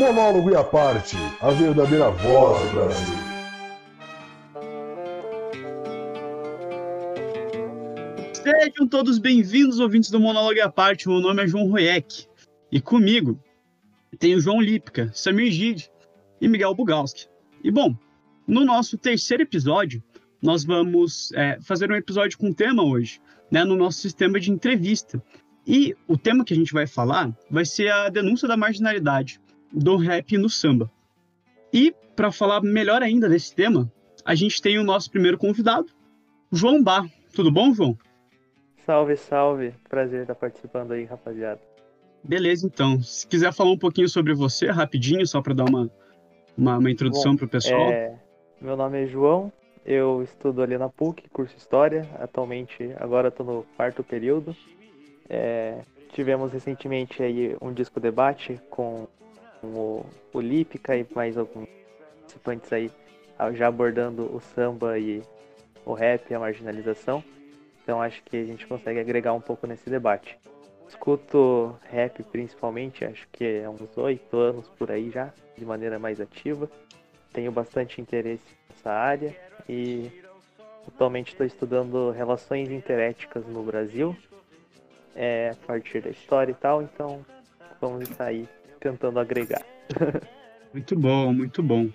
Monólogo e a parte, a verdadeira voz do Brasil. Sejam todos bem-vindos, ouvintes do Monólogo e a parte. Meu nome é João Royek. E comigo tem o João Lipka, Samir Gide e Miguel Bugalski. E bom, no nosso terceiro episódio, nós vamos é, fazer um episódio com tema hoje, né, no nosso sistema de entrevista. E o tema que a gente vai falar vai ser a denúncia da marginalidade do rap no samba. E para falar melhor ainda desse tema, a gente tem o nosso primeiro convidado, João Bar. Tudo bom, João? Salve, salve. Prazer estar participando aí, rapaziada. Beleza, então. Se quiser falar um pouquinho sobre você, rapidinho, só para dar uma, uma, uma introdução para o pessoal. É... Meu nome é João, eu estudo ali na PUC, curso História. Atualmente, agora estou no quarto período. É... Tivemos recentemente aí um disco debate com o, o Lípica e mais alguns participantes aí já abordando o samba e o rap e a marginalização. Então acho que a gente consegue agregar um pouco nesse debate. Escuto rap principalmente, acho que há uns oito anos por aí já, de maneira mais ativa. Tenho bastante interesse nessa área e atualmente estou estudando relações interéticas no Brasil, é, a partir da história e tal, então vamos sair tentando agregar. muito bom, muito bom.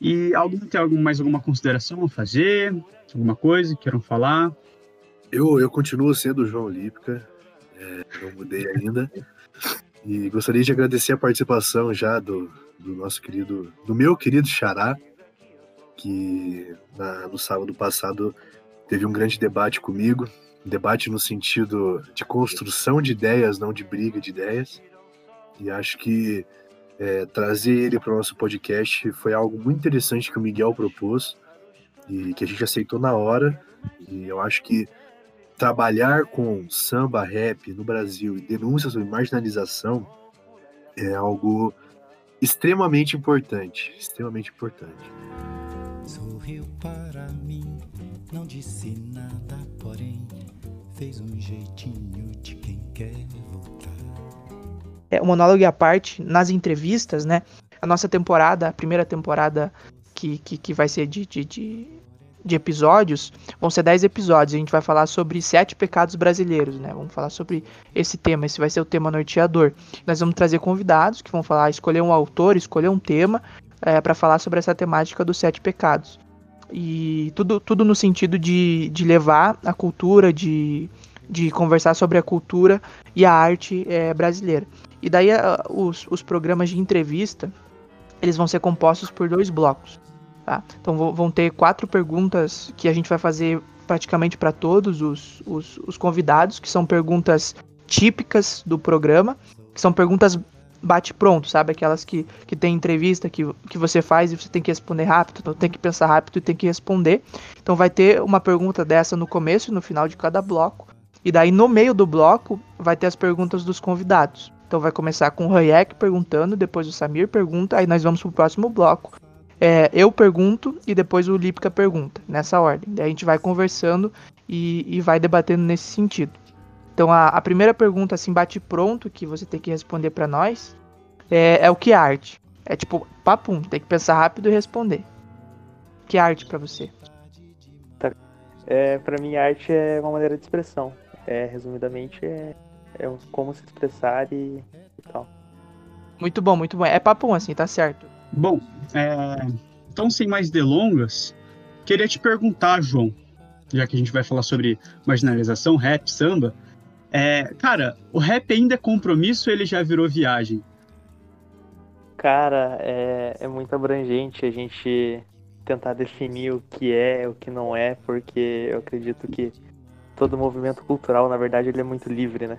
E alguém tem algum, mais alguma consideração a fazer? Alguma coisa que queiram falar? Eu, eu continuo sendo o João Lípica, é, não mudei ainda. E gostaria de agradecer a participação já do, do nosso querido, do meu querido Xará, que na, no sábado passado teve um grande debate comigo, um debate no sentido de construção de ideias, não de briga de ideias. E acho que é, trazer ele para o nosso podcast foi algo muito interessante que o Miguel propôs e que a gente aceitou na hora. E eu acho que trabalhar com samba, rap no Brasil e denúncias sobre marginalização é algo extremamente importante, extremamente importante. Sorriu para mim, não disse nada, porém fez um jeitinho de quem quer voltar. É, o monólogo à parte, nas entrevistas, né? A nossa temporada, a primeira temporada que, que, que vai ser de, de, de de episódios, vão ser 10 episódios. A gente vai falar sobre sete pecados brasileiros, né? Vamos falar sobre esse tema. Esse vai ser o tema norteador. Nós vamos trazer convidados que vão falar, escolher um autor, escolher um tema é, para falar sobre essa temática dos sete pecados. E tudo, tudo no sentido de, de levar a cultura, de, de conversar sobre a cultura e a arte é, brasileira. E daí a, os, os programas de entrevista, eles vão ser compostos por dois blocos. Tá? Então vão ter quatro perguntas que a gente vai fazer praticamente para todos os, os, os, convidados, que são perguntas típicas do programa, que são perguntas bate-pronto, sabe? Aquelas que, que tem entrevista que, que você faz e você tem que responder rápido, então tem que pensar rápido e tem que responder. Então vai ter uma pergunta dessa no começo e no final de cada bloco. E daí no meio do bloco vai ter as perguntas dos convidados. Então vai começar com o Hayek perguntando, depois o Samir pergunta, aí nós vamos pro próximo bloco é, eu pergunto e depois o Lipka pergunta, nessa ordem. Daí a gente vai conversando e, e vai debatendo nesse sentido. Então a, a, primeira pergunta, assim, bate pronto, que você tem que responder para nós, é, é, o que é arte? É tipo, papum, tem que pensar rápido e responder. Que é arte para você? Tá. É, para mim, arte é uma maneira de expressão. É, resumidamente, é, é como se expressar e, e tal. Muito bom, muito bom. É papum, assim, tá certo. Bom, é, então sem mais delongas, queria te perguntar, João, já que a gente vai falar sobre marginalização, rap, samba. É, cara, o rap ainda é compromisso ou ele já virou viagem? Cara, é, é muito abrangente a gente tentar definir o que é, o que não é, porque eu acredito que todo movimento cultural, na verdade, ele é muito livre, né?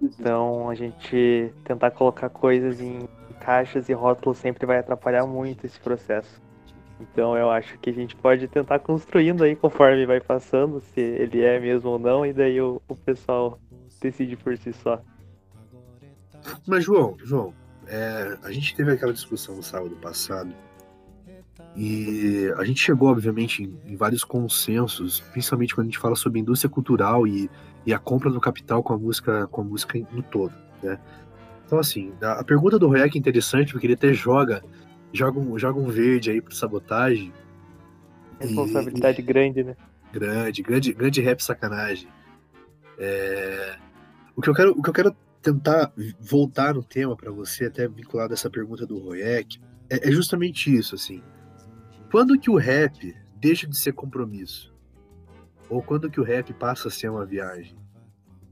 Então, a gente tentar colocar coisas em caixas e rótulos sempre vai atrapalhar muito esse processo. Então eu acho que a gente pode tentar construindo aí conforme vai passando, se ele é mesmo ou não, e daí o, o pessoal decide por si só. Mas João, João, é, a gente teve aquela discussão no sábado passado e a gente chegou, obviamente, em, vários consensos, principalmente quando a gente fala sobre indústria cultural e, e a compra do capital com a música, com a música no todo, né? Então, assim, a pergunta do Royak é interessante, porque ele até joga, joga um, joga um verde aí pro sabotagem. Responsabilidade e, grande, né? Grande, grande, grande rap sacanagem. É... O, que eu quero, o que eu quero tentar voltar no tema para você, até vinculado a essa pergunta do Royak, é, é justamente isso, assim. Quando que o rap deixa de ser compromisso? Ou quando que o rap passa a ser uma viagem?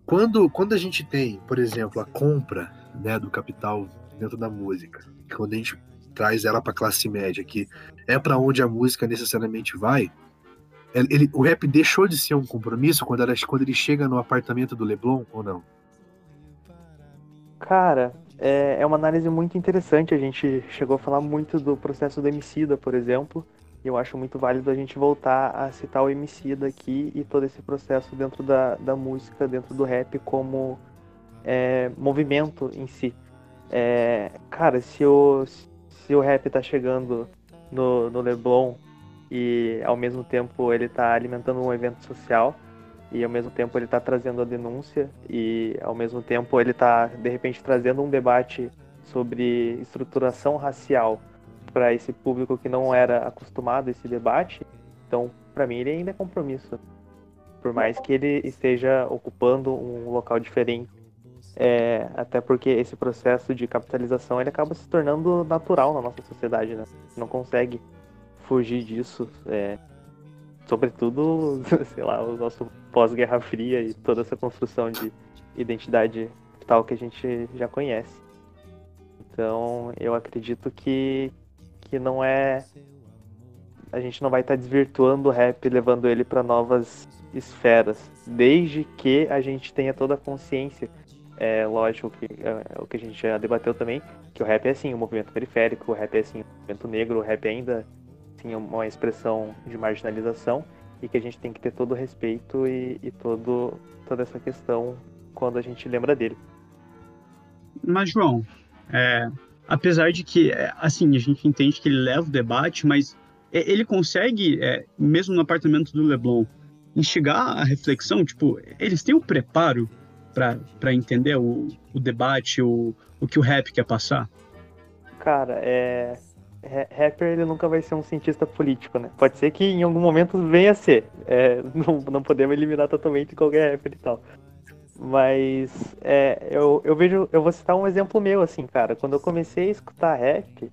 Quando, quando a gente tem, por exemplo, a compra né, do capital dentro da música, quando a gente traz ela para classe média, que é para onde a música necessariamente vai, ele, o rap deixou de ser um compromisso quando, ela, quando ele chega no apartamento do Leblon ou não? Cara, é, é uma análise muito interessante. A gente chegou a falar muito do processo do Emicida, por exemplo. E eu acho muito válido a gente voltar a citar o Emicida aqui e todo esse processo dentro da, da música, dentro do rap, como é, movimento em si. É, cara, se o, se o rap tá chegando no, no Leblon e ao mesmo tempo ele tá alimentando um evento social, e ao mesmo tempo ele está trazendo a denúncia e ao mesmo tempo ele está de repente trazendo um debate sobre estruturação racial para esse público que não era acostumado a esse debate. Então, para mim ele ainda é compromisso, por mais que ele esteja ocupando um local diferente. É, até porque esse processo de capitalização ele acaba se tornando natural na nossa sociedade, né? Não consegue fugir disso. É, sobretudo, sei lá, o nosso pós-Guerra Fria e toda essa construção de identidade tal que a gente já conhece. Então, eu acredito que, que não é. A gente não vai estar tá desvirtuando o rap, levando ele para novas esferas, desde que a gente tenha toda a consciência. É lógico que é, é o que a gente já debateu também, que o rap é assim, um movimento periférico, o rap é assim, um movimento negro, o rap ainda assim, uma expressão de marginalização e que a gente tem que ter todo o respeito e, e todo, toda essa questão quando a gente lembra dele. Mas, João, é, apesar de que, é, assim, a gente entende que ele leva o debate, mas ele consegue, é, mesmo no apartamento do Leblon, instigar a reflexão? Tipo, eles têm o preparo para entender o, o debate, o, o que o rap quer passar? Cara, é, rapper ele nunca vai ser um cientista político, né? Pode ser que em algum momento venha a ser. É, não, não podemos eliminar totalmente qualquer rapper e tal. Mas é, eu, eu vejo. Eu vou citar um exemplo meu, assim, cara. Quando eu comecei a escutar rap,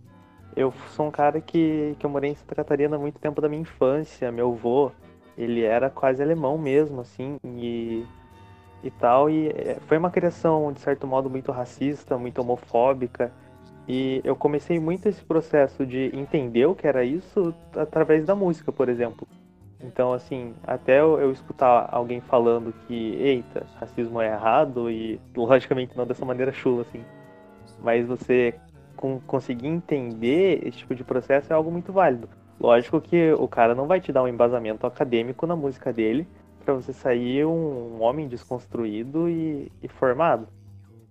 eu sou um cara que, que eu morei em Santa Catarina há muito tempo da minha infância. Meu avô, ele era quase alemão mesmo, assim, e, e tal. E é, foi uma criação, de certo modo, muito racista, muito homofóbica. E eu comecei muito esse processo de entender o que era isso através da música, por exemplo. Então, assim, até eu, escutar alguém falando que, eita, racismo é errado, e logicamente não dessa maneira chula, assim, mas você conseguir entender esse tipo de processo é algo muito válido. Lógico que o cara não vai te dar um embasamento acadêmico na música dele para você sair um homem desconstruído e, e formado.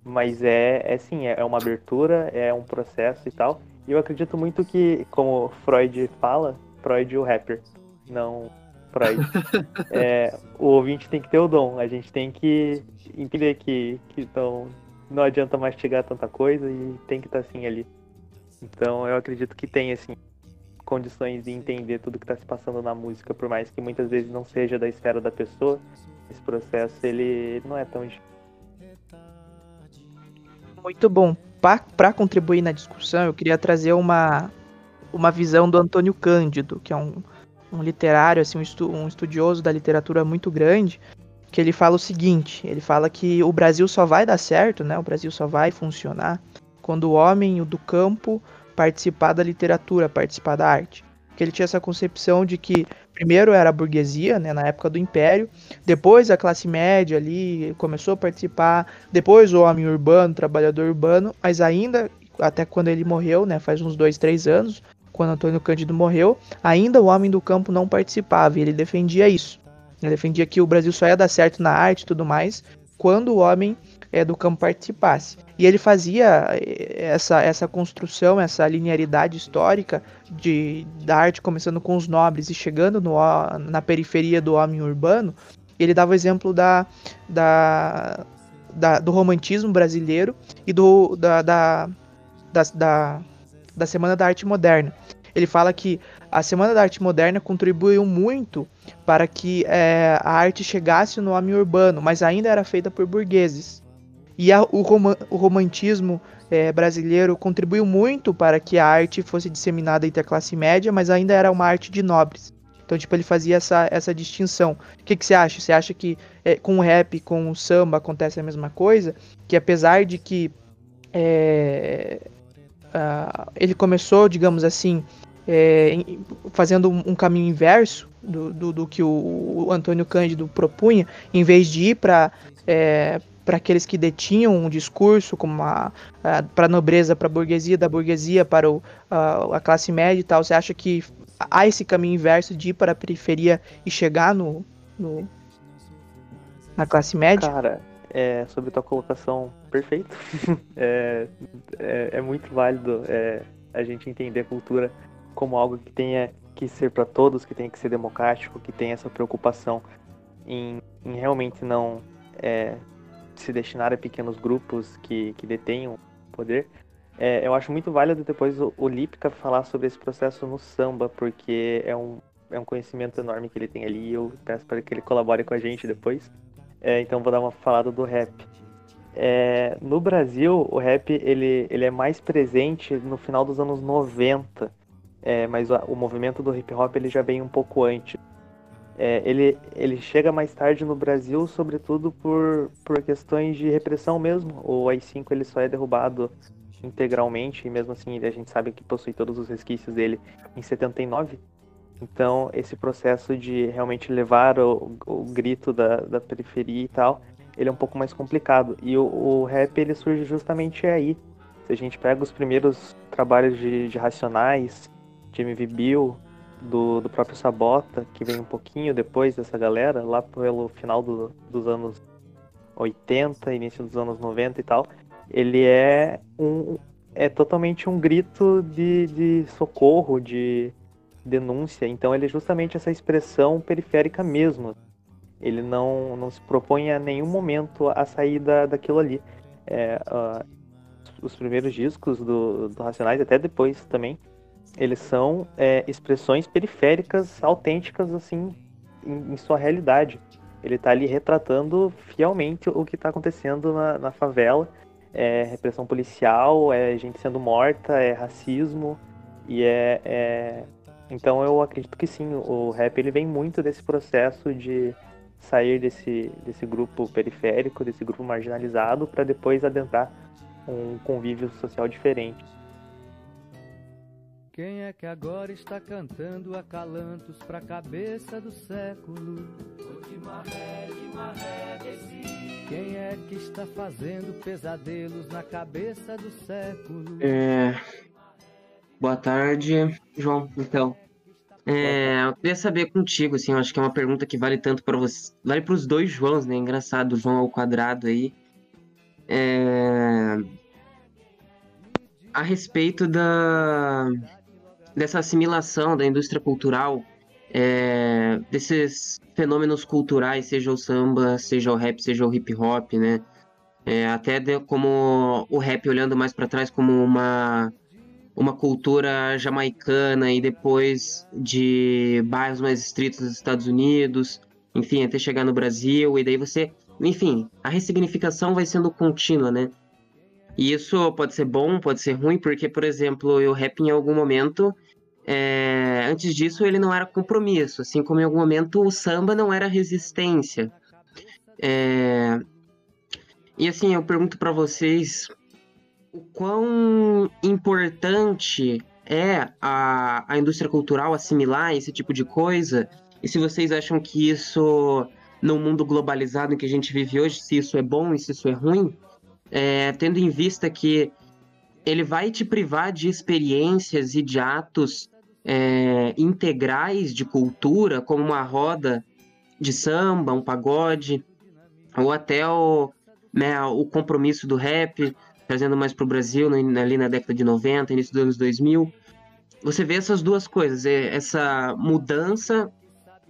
Mas é, é sim, é, é uma abertura, é um processo e tal. E eu acredito muito que, como Freud fala, Freud o rapper, não Freud. é, o ouvinte tem que ter o dom, a gente tem que entender que, que então, não adianta mastigar tanta coisa e tem que estar tá, assim ali. Então eu acredito que tem assim condições de entender tudo que está se passando na música, por mais que muitas vezes não seja da esfera da pessoa, esse processo ele, ele não é tão difícil muito bom. Para contribuir na discussão, eu queria trazer uma, uma visão do Antônio Cândido, que é um, um literário, assim, um, estu, um estudioso da literatura muito grande, que ele fala o seguinte: ele fala que o Brasil só vai dar certo, né? O Brasil só vai funcionar quando o homem o do campo participar da literatura, participar da arte. Porque ele tinha essa concepção de que primeiro era a burguesia, né, na época do Império, depois a classe média ali começou a participar, depois o homem urbano, trabalhador urbano, mas ainda, até quando ele morreu, né, faz uns dois, três anos, quando Antônio Cândido morreu, ainda o homem do campo não participava, e ele defendia isso. Ele defendia que o Brasil só ia dar certo na arte e tudo mais, quando o homem é, do campo participasse. E ele fazia eh, essa, essa construção, essa linearidade histórica de, da arte começando com os nobres e chegando no, na periferia do homem urbano. Ele dava o exemplo da, da, da, do romantismo brasileiro e do, da, da, da, da, Semana da Arte Moderna. Ele fala que a Semana da Arte Moderna contribuiu muito para que é, a arte chegasse no homem urbano, mas ainda era feita por burgueses. E a, o, rom o, romantismo é, brasileiro contribuiu muito para que a arte fosse disseminada entre a classe média, mas ainda era uma arte de nobres. Então, tipo, ele fazia essa, essa distinção. O que, que você acha? Você acha que é, com o rap, com o samba acontece a mesma coisa? Que apesar de que é, uh, ele começou, digamos assim, é, fazendo um, caminho inverso do, do, do que o, o, Antônio Cândido propunha, em vez de ir para é, para aqueles que detinham um discurso como para a nobreza, para a burguesia, da burguesia para o, a, a, classe média e tal. Você acha que há esse caminho inverso de ir para a periferia e chegar no, no na classe média? Cara, é, sobre tua colocação, perfeito. é, é, é, muito válido é, a gente entender a cultura como algo que tenha que ser para todos, que tenha que ser democrático, que tenha essa preocupação em, em realmente não é, se destinar a pequenos grupos que, que detenham poder, é, eu acho muito válido depois o, o Lipka falar sobre esse processo no samba, porque é um, é um conhecimento enorme que ele tem ali e eu peço para que ele colabore com a gente depois. É, então vou dar uma falada do rap. É, no Brasil, o rap ele, ele é mais presente no final dos anos 90, é, mas o, o movimento do hip hop ele já vem um pouco antes. É, ele, ele chega mais tarde no Brasil, sobretudo por, por questões de repressão mesmo. O AI-5 ele só é derrubado integralmente, e mesmo assim a gente sabe que possui todos os resquícios dele em 79. Então, esse processo de realmente levar o, o grito da, da periferia e tal, ele é um pouco mais complicado. E o, o, rap ele surge justamente aí. Se a gente pega os primeiros trabalhos de, de Racionais, de MV Bill, do, do próprio Sabota, que vem um pouquinho depois dessa galera, lá pelo final do, dos anos 80, início dos anos 90 e tal, ele é um é totalmente um grito de, de socorro, de denúncia. Então ele é justamente essa expressão periférica mesmo. Ele não, não se propõe a nenhum momento a sair da, daquilo ali. É, uh, os primeiros discos do, do Racionais, até depois também, eles são é, expressões periféricas autênticas, assim, em, em, sua realidade. Ele está ali retratando fielmente o que está acontecendo na, na favela é repressão policial, é gente sendo morta, é racismo e é, é, então eu acredito que sim, o rap ele vem muito desse processo de sair desse, desse grupo periférico, desse grupo marginalizado, para depois adentrar um convívio social diferente. Quem é que agora está cantando acalantos pra cabeça do século? Quem é que está fazendo pesadelos na cabeça do século? É... Boa tarde, João. Então, é, eu queria saber contigo, assim, eu acho que é uma pergunta que vale tanto para você, vale para os dois Joãos, né? Engraçado, João ao quadrado aí. É... A respeito da dessa assimilação da indústria cultural, é, desses fenômenos culturais, seja o samba, seja o rap, seja o hip hop, né? É, até de, como o rap olhando mais para trás como uma uma cultura jamaicana e depois de bairros mais estritos dos Estados Unidos, enfim, até chegar no Brasil e daí você, enfim, a ressignificação vai sendo contínua, né? E isso pode ser bom, pode ser ruim, porque, por exemplo, o rap em algum momento é, antes disso, ele não era compromisso, assim como em algum momento o samba não era resistência. É, e assim, eu pergunto para vocês o quão importante é a, a indústria cultural assimilar esse tipo de coisa, e se vocês acham que isso, no mundo globalizado em que a gente vive hoje, se isso é bom e se isso é ruim, é, tendo em vista que ele vai te privar de experiências e de atos é, integrais de cultura, como uma roda de samba, um pagode, ou até o, né, o compromisso do rap, trazendo mais para o Brasil, ali na década de 90, início dos anos 2000. Você vê essas duas coisas, é, essa mudança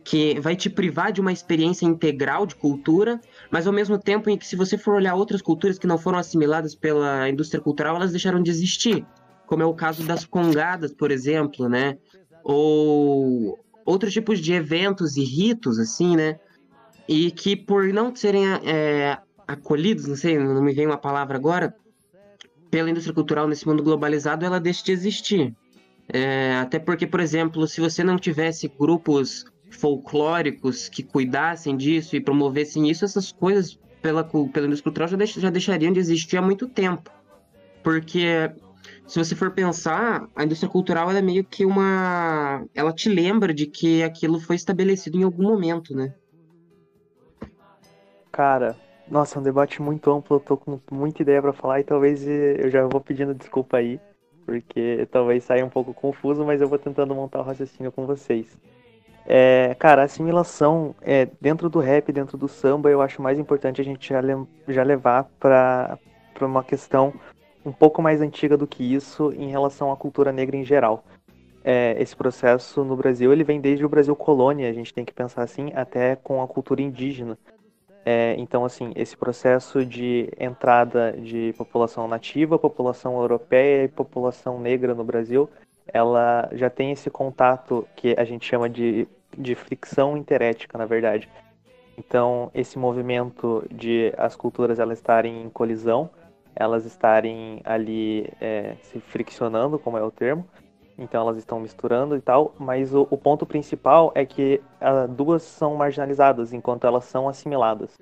que vai te privar de uma experiência integral de cultura, mas ao mesmo tempo em que, se você for olhar outras culturas que não foram assimiladas pela indústria cultural, elas deixaram de existir, como é o caso das congadas, por exemplo, né? Ou outros tipos de eventos e ritos, assim, né? E que por não serem é, acolhidos, não sei, não me vem uma palavra agora, pela indústria cultural nesse mundo globalizado, ela deixa de existir. É, até porque, por exemplo, se você não tivesse grupos folclóricos que cuidassem disso e promovessem isso, essas coisas pela, pela indústria cultural já, deix, já deixariam de existir há muito tempo. Porque se você for pensar, a indústria cultural é meio que uma. Ela te lembra de que aquilo foi estabelecido em algum momento, né? Cara, nossa, é um debate muito amplo, eu tô com muita ideia para falar e talvez eu já vou pedindo desculpa aí, porque talvez saia um pouco confuso, mas eu vou tentando montar o raciocínio com vocês. É, cara, a assimilação é, dentro do rap, dentro do samba, eu acho mais importante a gente já, já levar para uma questão um pouco mais antiga do que isso em relação à cultura negra em geral. É, esse processo no Brasil ele vem desde o Brasil colônia, a gente tem que pensar assim, até com a cultura indígena. É, então, assim, esse processo de entrada de população nativa, população europeia e população negra no Brasil, ela já tem esse contato que a gente chama de, de fricção interética, na verdade. Então, esse movimento de as culturas elas estarem em colisão, elas estarem ali é, se friccionando, como é o termo, então elas estão misturando e tal, mas o, o ponto principal é que as duas são marginalizadas enquanto elas são assimiladas.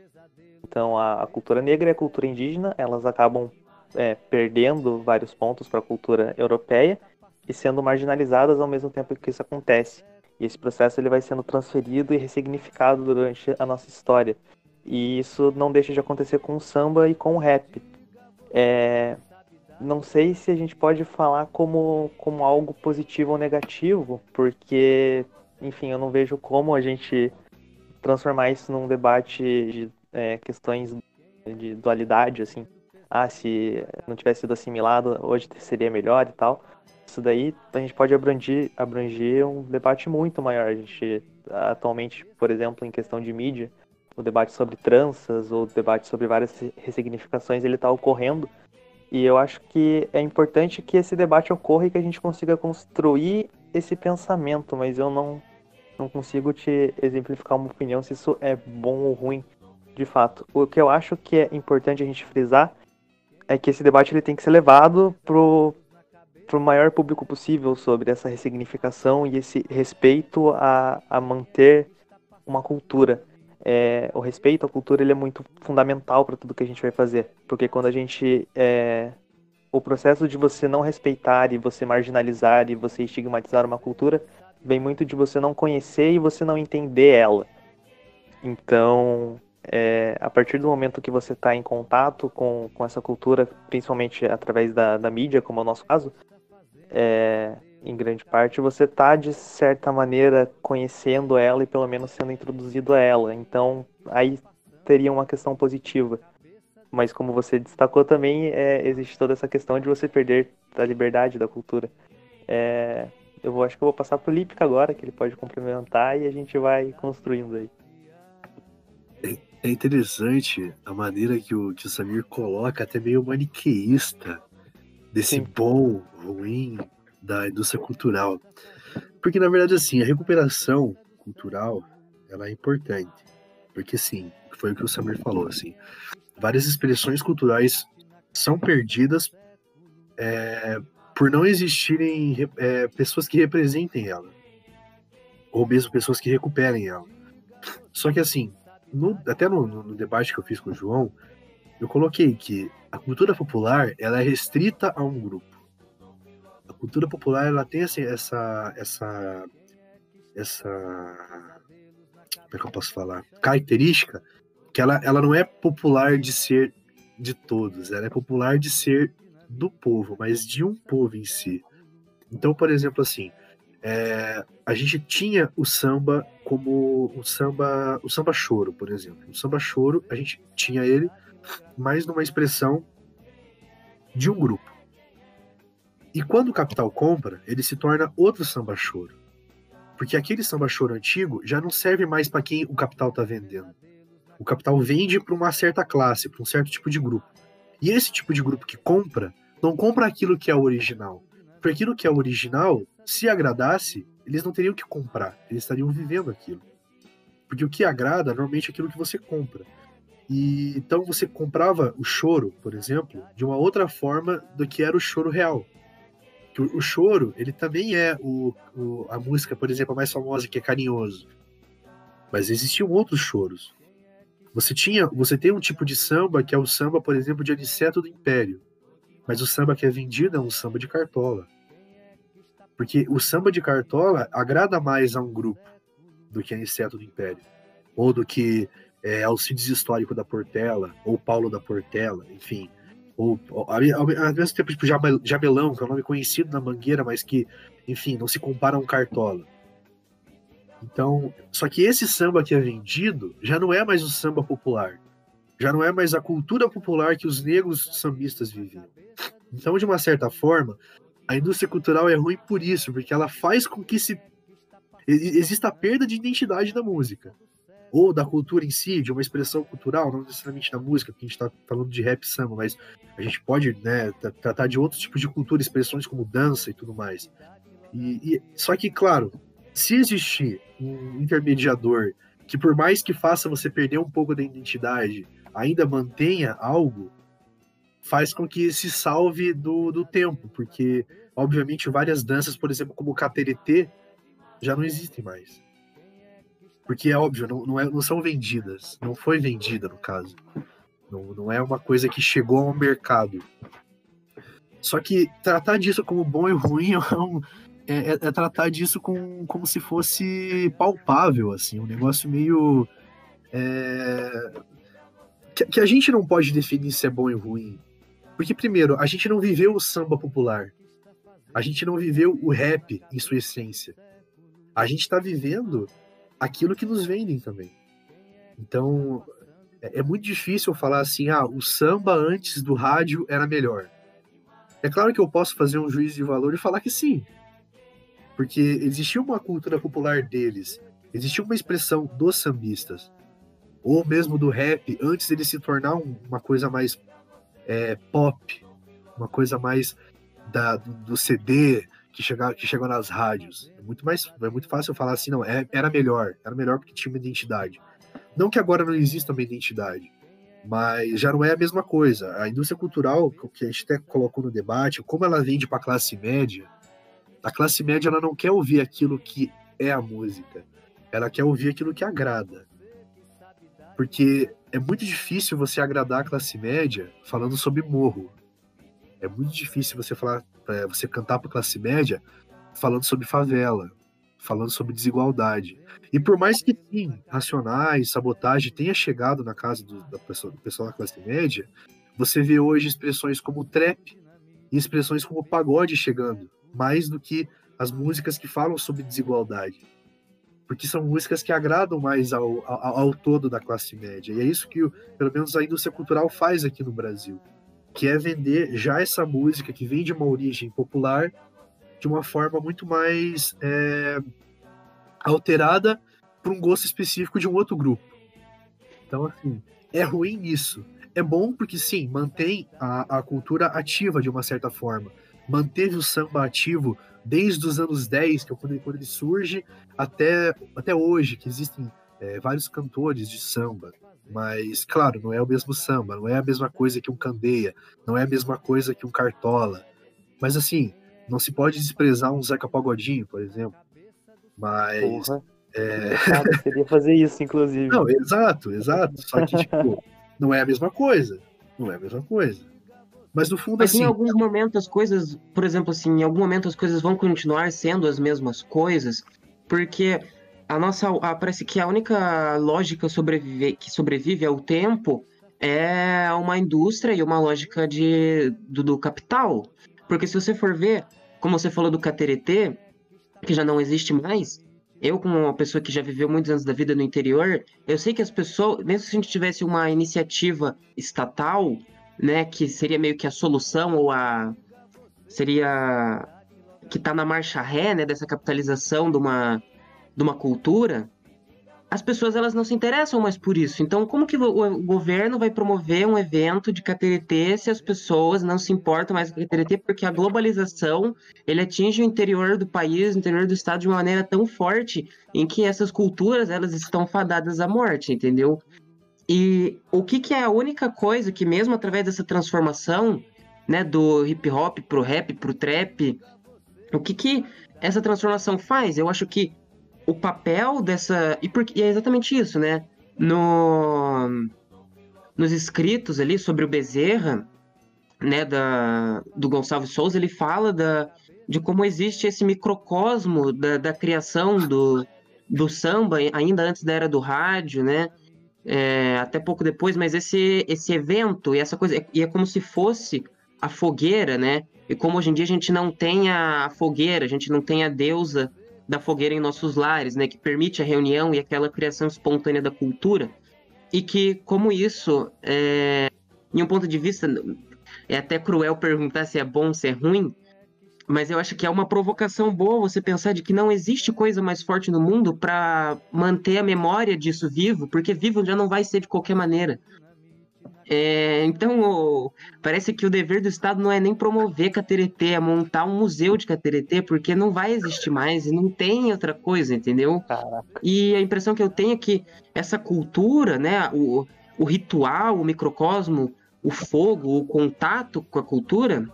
Então a, a cultura negra e a cultura indígena elas acabam é, perdendo vários pontos para a cultura europeia e sendo marginalizadas ao mesmo tempo que isso acontece. E esse processo ele vai sendo transferido e ressignificado durante a nossa história. E isso não deixa de acontecer com o samba e com o rap. É, não sei se a gente pode falar como, como algo positivo ou negativo, porque, enfim, eu não vejo como a gente transformar isso num debate de é, questões de dualidade, assim. Ah, se não tivesse sido assimilado, hoje seria melhor e tal. Isso daí a gente pode abranger, abranger um debate muito maior. A gente, atualmente, por exemplo, em questão de mídia, o debate sobre tranças ou o debate sobre várias ressignificações, ele está ocorrendo e eu acho que é importante que esse debate ocorra e que a gente consiga construir esse pensamento, mas eu não, não consigo te exemplificar uma opinião se isso é bom ou ruim, de fato. O que eu acho que é importante a gente frisar é que esse debate ele tem que ser levado pro, pro maior público possível sobre essa ressignificação e esse respeito a, a manter uma cultura é, o respeito à cultura ele é muito fundamental para tudo que a gente vai fazer. Porque quando a gente. É, o processo de você não respeitar e você marginalizar e você estigmatizar uma cultura vem muito de você não conhecer e você não entender ela. Então, é, a partir do momento que você está em contato com, com essa cultura, principalmente através da, da mídia, como é o nosso caso, é, em grande parte, você tá de certa maneira conhecendo ela e pelo menos sendo introduzido a ela. Então, aí teria uma questão positiva. Mas como você destacou também, é, existe toda essa questão de você perder a liberdade da cultura. É, eu vou, acho que eu vou passar pro Lípica agora, que ele pode complementar e a gente vai construindo aí. É interessante a maneira que o, que o Samir coloca, até meio maniqueísta, desse Sim. bom, ruim, da indústria cultural. Porque, na verdade, assim, a recuperação cultural, ela é importante. Porque, sim, foi o que o Samir falou, assim, várias expressões culturais são perdidas é, por não existirem é, pessoas que representem ela. Ou mesmo pessoas que recuperem ela. Só que, assim, no, até no, no debate que eu fiz com o João, eu coloquei que a cultura popular ela é restrita a um grupo cultura popular ela tem assim, essa essa essa como é que eu posso falar? Característica que ela, ela não é popular de ser de todos ela é popular de ser do povo mas de um povo em si. Então por exemplo assim é, a gente tinha o samba como o samba o samba choro por exemplo. O samba choro a gente tinha ele mais numa expressão de um grupo e quando o capital compra, ele se torna outro samba choro. Porque aquele samba choro antigo já não serve mais para quem o capital está vendendo. O capital vende para uma certa classe, para um certo tipo de grupo. E esse tipo de grupo que compra, não compra aquilo que é o original. Porque aquilo que é o original, se agradasse, eles não teriam que comprar, eles estariam vivendo aquilo. Porque o que agrada, normalmente, é aquilo que você compra. E então você comprava o choro, por exemplo, de uma outra forma do que era o choro real. Que o, o choro, ele também é o, o, a música, por exemplo, a mais famosa que é carinhoso. Mas existiam outros choros. Você tinha, você tem um tipo de samba que é o samba, por exemplo, de Aniceto do Império. Mas o samba que é vendido é um samba de cartola. Porque o samba de cartola agrada mais a um grupo do que Aniceto do Império. Ou do que é, Alcides Histórico da Portela, ou Paulo da Portela, enfim. Ou, ao, ao mesmo tempo, tipo, Jabelão, que é um nome conhecido na Mangueira, mas que, enfim, não se compara a um Cartola. Então, só que esse samba que é vendido já não é mais o samba popular. Já não é mais a cultura popular que os negros sambistas viviam. Então, de uma certa forma, a indústria cultural é ruim por isso, porque ela faz com que se exista a perda de identidade da música ou da cultura em si, de uma expressão cultural, não necessariamente da música, porque a gente está falando de rap samba, mas a gente pode né, tratar de outros tipos de cultura, expressões como dança e tudo mais. E, e, só que, claro, se existir um intermediador que, por mais que faça você perder um pouco da identidade, ainda mantenha algo, faz com que se salve do, do tempo, porque, obviamente, várias danças, por exemplo, como o cateretê, já não existem mais. Porque é óbvio, não, não, é, não são vendidas. Não foi vendida, no caso. Não, não é uma coisa que chegou ao mercado. Só que tratar disso como bom e ruim é, é, é, tratar disso com, como se fosse palpável, assim, um negócio meio. É, que, que, a gente não pode definir se é bom e ruim. Porque, primeiro, a gente não viveu o samba popular. A gente não viveu o rap em sua essência. A gente está vivendo aquilo que nos vendem também. Então, é, é muito difícil falar assim, ah, o samba antes do rádio era melhor. É claro que eu posso fazer um juízo de valor e falar que sim. Porque existia uma cultura popular deles, existia uma expressão dos sambistas, ou mesmo do rap, antes dele se tornar uma coisa mais é, pop, uma coisa mais da, do, do CD, que, chega, que chegou nas rádios. É muito mais é muito fácil falar assim, não, é, era melhor, era melhor porque tinha uma identidade. Não que agora não exista uma identidade, mas já não é a mesma coisa. A indústria cultural, que a gente até colocou no debate, como ela vende para a classe média, a classe média ela não quer ouvir aquilo que é a música, ela quer ouvir aquilo que agrada. Porque é muito difícil você agradar a classe média falando sobre morro. É muito difícil você falar é, você cantar para classe média falando sobre favela, falando sobre desigualdade. E por mais que sim, racionais, sabotagem tenha chegado na casa do, da pessoa, do pessoal da classe média, você vê hoje expressões como trap e expressões como pagode chegando, mais do que as músicas que falam sobre desigualdade. Porque são músicas que agradam mais ao, ao, ao todo da classe média. E é isso que, pelo menos, a indústria cultural faz aqui no Brasil que é vender já essa música que vem de uma origem popular de uma forma muito mais é, alterada para um gosto específico de um outro grupo. Então, assim, é ruim isso. É bom porque, sim, mantém a, a cultura ativa de uma certa forma. Manteve o samba ativo desde os anos 10, que é quando, quando ele surge, até, até hoje, que existem é, vários cantores de samba. Mas, claro, não é o mesmo samba, não é a mesma coisa que um candeia, não é a mesma coisa que um cartola. Mas, assim, não se pode desprezar um Zeca Pagodinho, por exemplo. Mas. Porra. É... Seria fazer isso, inclusive. Não, exato, exato. Só que, tipo, não é a mesma coisa. Não é a mesma coisa. Mas no fundo, Mas assim. em alguns momentos as coisas, por exemplo, assim, em algum momento as coisas vão continuar sendo as mesmas coisas, porque a nossa. A, parece que a única lógica sobrevive, que sobrevive ao tempo é uma indústria e uma lógica de, do, do capital. Porque se você for ver, como você falou do Cateretê, que já não existe mais, eu, como uma pessoa que já viveu muitos anos da vida no interior, eu sei que as pessoas, mesmo se a gente tivesse uma iniciativa estatal, né, que seria meio que a solução ou a seria que está na marcha ré, né, dessa capitalização de uma de uma cultura, as pessoas elas não se interessam mais por isso. Então, como que o governo vai promover um evento de cateretê se as pessoas não se importam mais com cateretê? Porque a globalização, ele atinge o interior do país, o interior do estado de uma maneira tão forte em que essas culturas, elas estão fadadas à morte, entendeu? E o que que é a única coisa que mesmo através dessa transformação, né, do hip hop pro rap, pro trap, o que que essa transformação faz? Eu acho que o papel dessa. E, por... e é exatamente isso, né? No... Nos escritos ali sobre o Bezerra, né, da... do Gonçalves Souza, ele fala da... de como existe esse microcosmo da, da criação do... do samba, ainda antes da era do rádio, né? É, até pouco depois, mas esse, esse evento e essa coisa, e é como se fosse a fogueira, né? E como hoje em dia a gente não tem a fogueira, a gente não tem a deusa da fogueira em nossos lares, né, que permite a reunião e aquela criação espontânea da cultura, e que, como isso, é, em um ponto de vista, é até cruel perguntar se é bom, se é ruim, mas eu acho que é uma provocação boa você pensar de que não existe coisa mais forte no mundo para manter a memória disso vivo, porque vivo já não vai ser de qualquer maneira. É, então, o, parece que o dever do Estado não é nem promover Cateretê, é montar um museu de Cateretê, porque não vai existir mais e não tem outra coisa, entendeu? Caraca. E a impressão que eu tenho é que essa cultura, né, o, o ritual, o microcosmo, o fogo, o contato com a cultura,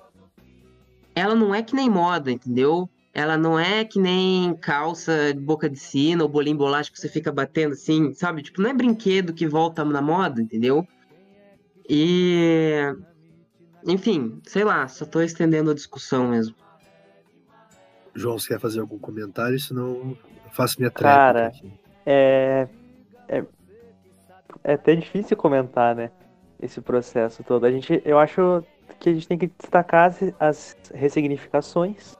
ela não é que nem moda, entendeu? Ela não é que nem calça de boca de sino ou bolinho bolacha que você fica batendo assim, sabe? Tipo, não é brinquedo que volta na moda, entendeu? E. Enfim, sei lá, só tô estendendo a discussão mesmo. João, você quer fazer algum comentário? Senão eu faço minha tréplica Cara, aqui. É, é. É até difícil comentar, né? Esse processo todo. A gente, eu acho que a gente tem que destacar as, as ressignificações.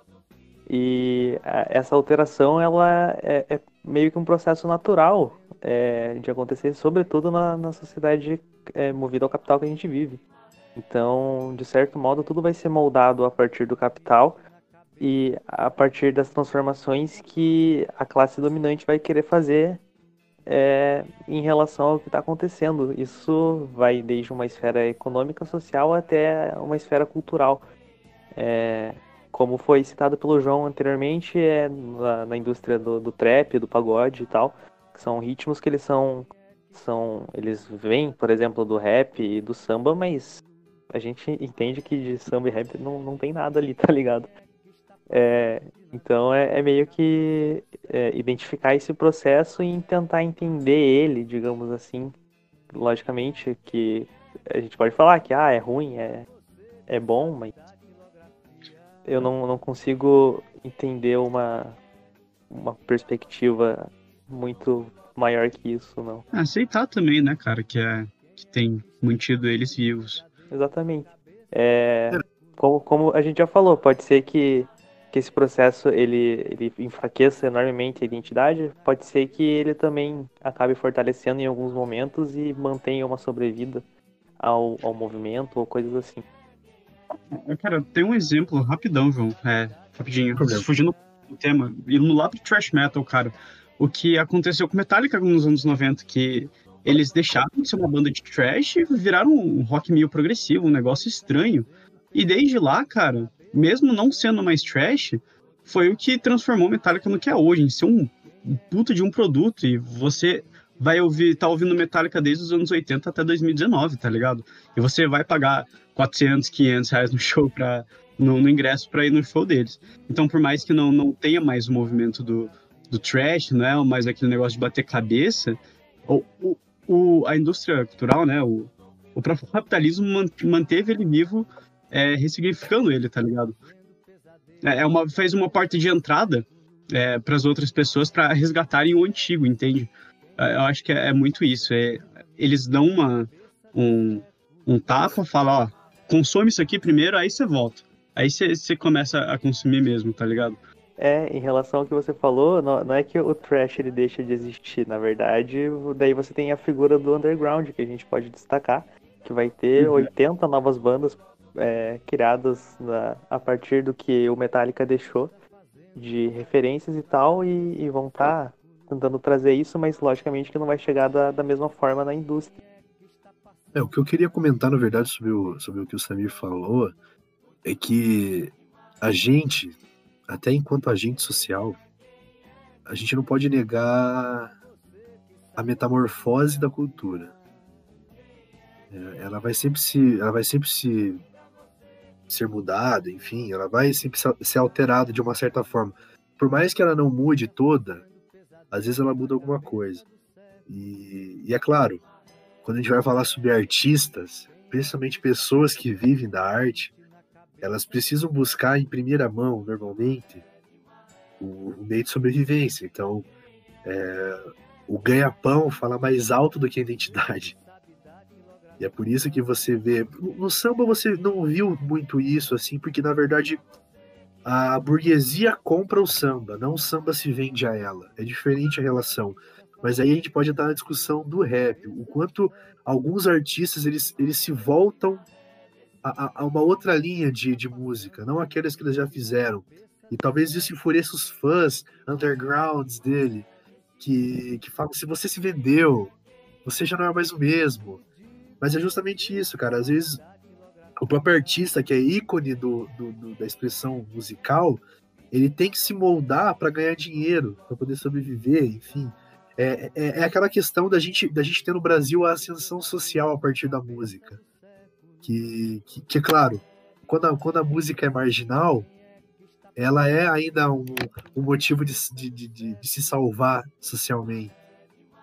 E essa alteração, ela é, é, meio que um processo natural é, de acontecer, sobretudo na, na sociedade é, movida ao capital que a gente vive. Então, de certo modo, tudo vai ser moldado a partir do capital e a partir das transformações que a classe dominante vai querer fazer é, em relação ao que está acontecendo. Isso vai desde uma esfera econômica, social até uma esfera cultural. É, como foi citado pelo João anteriormente, é na, na indústria do, do trap, do pagode e tal, são ritmos que eles são são eles vêm, por exemplo, do rap e do samba, mas a gente entende que de samba e rap não, não tem nada ali, tá ligado? É, então é, é, meio que é, identificar esse processo e tentar entender ele, digamos assim. Logicamente que a gente pode falar que ah, é ruim, é, é bom, mas eu não, não consigo entender uma, uma perspectiva muito maior que isso, não. Aceitar também, né, cara, que, é, que tem mantido eles vivos. Exatamente. É, como, como a gente já falou, pode ser que, que esse processo ele, ele enfraqueça enormemente a identidade, pode ser que ele também acabe fortalecendo em alguns momentos e mantenha uma sobrevida ao, ao movimento ou coisas assim. Cara, tem um exemplo rapidão, João. É, rapidinho. Fugindo do tema. E no lado do trash metal, cara o que aconteceu com Metallica nos anos 90, que eles deixaram de ser uma banda de trash e viraram um rock meio progressivo, um negócio estranho. E desde lá, cara, mesmo não sendo mais trash, foi o que transformou Metallica no que é hoje, em ser um puta de um produto. E você vai ouvir, tá ouvindo Metallica desde os anos 80 até 2019, tá ligado? E você vai pagar 400, 500 reais no show pra, no, no ingresso para ir no show deles. Então, por mais que não, não tenha mais o movimento do, do trash, não é mais aquele negócio de bater cabeça, o, o, a indústria cultural, né, o, o próprio capitalismo manteve ele vivo, é, ressignificando ele, tá ligado? É, é uma, fez uma porta de entrada é, para as outras pessoas para resgatarem o antigo, entende? Eu acho que é, é muito isso. É, eles dão uma, um, um tapa, falam, ó, consome isso aqui primeiro, aí você volta. Aí você começa a consumir mesmo, tá ligado? É, em relação ao que você falou, não, não, é que o trash ele deixa de existir, na verdade, daí você tem a figura do underground que a gente pode destacar, que vai ter uhum. 80 novas bandas é, criadas na, a partir do que o Metallica deixou de referências e tal, e, e vão estar tá tentando trazer isso, mas logicamente que não vai chegar da, da mesma forma na indústria. É, o que eu queria comentar, na verdade, sobre o, sobre o que o Samir falou, é que a gente, até enquanto agente social, a gente não pode negar a metamorfose da cultura. É, ela vai sempre se, ela vai sempre se ser mudada, enfim, ela vai sempre ser alterada de uma certa forma. Por mais que ela não mude toda, às vezes ela muda alguma coisa. E, e é claro, quando a gente vai falar sobre artistas, principalmente pessoas que vivem da arte, elas precisam buscar em primeira mão, normalmente, o, o meio de sobrevivência. Então, é, o ganha-pão fala mais alto do que a identidade. E é por isso que você vê. No samba você não viu muito isso, assim, porque na verdade a burguesia compra o samba, não o samba se vende a ela. É diferente a relação. Mas aí a gente pode entrar na discussão do rap, o quanto alguns artistas eles, eles se voltam a, a uma outra linha de, de música, não aquelas que eles já fizeram. E talvez isso enfureça os fãs undergrounds dele, que, que falam: se você se vendeu, você já não é mais o mesmo. Mas é justamente isso, cara. Às vezes o próprio artista, que é ícone do, do, do da expressão musical, ele tem que se moldar para ganhar dinheiro, para poder sobreviver, enfim. É, é, é, aquela questão da gente, da gente ter no Brasil a ascensão social a partir da música. Que, que, que é claro, quando a, quando a música é marginal, ela é ainda um, um motivo de, de, de, de se salvar socialmente.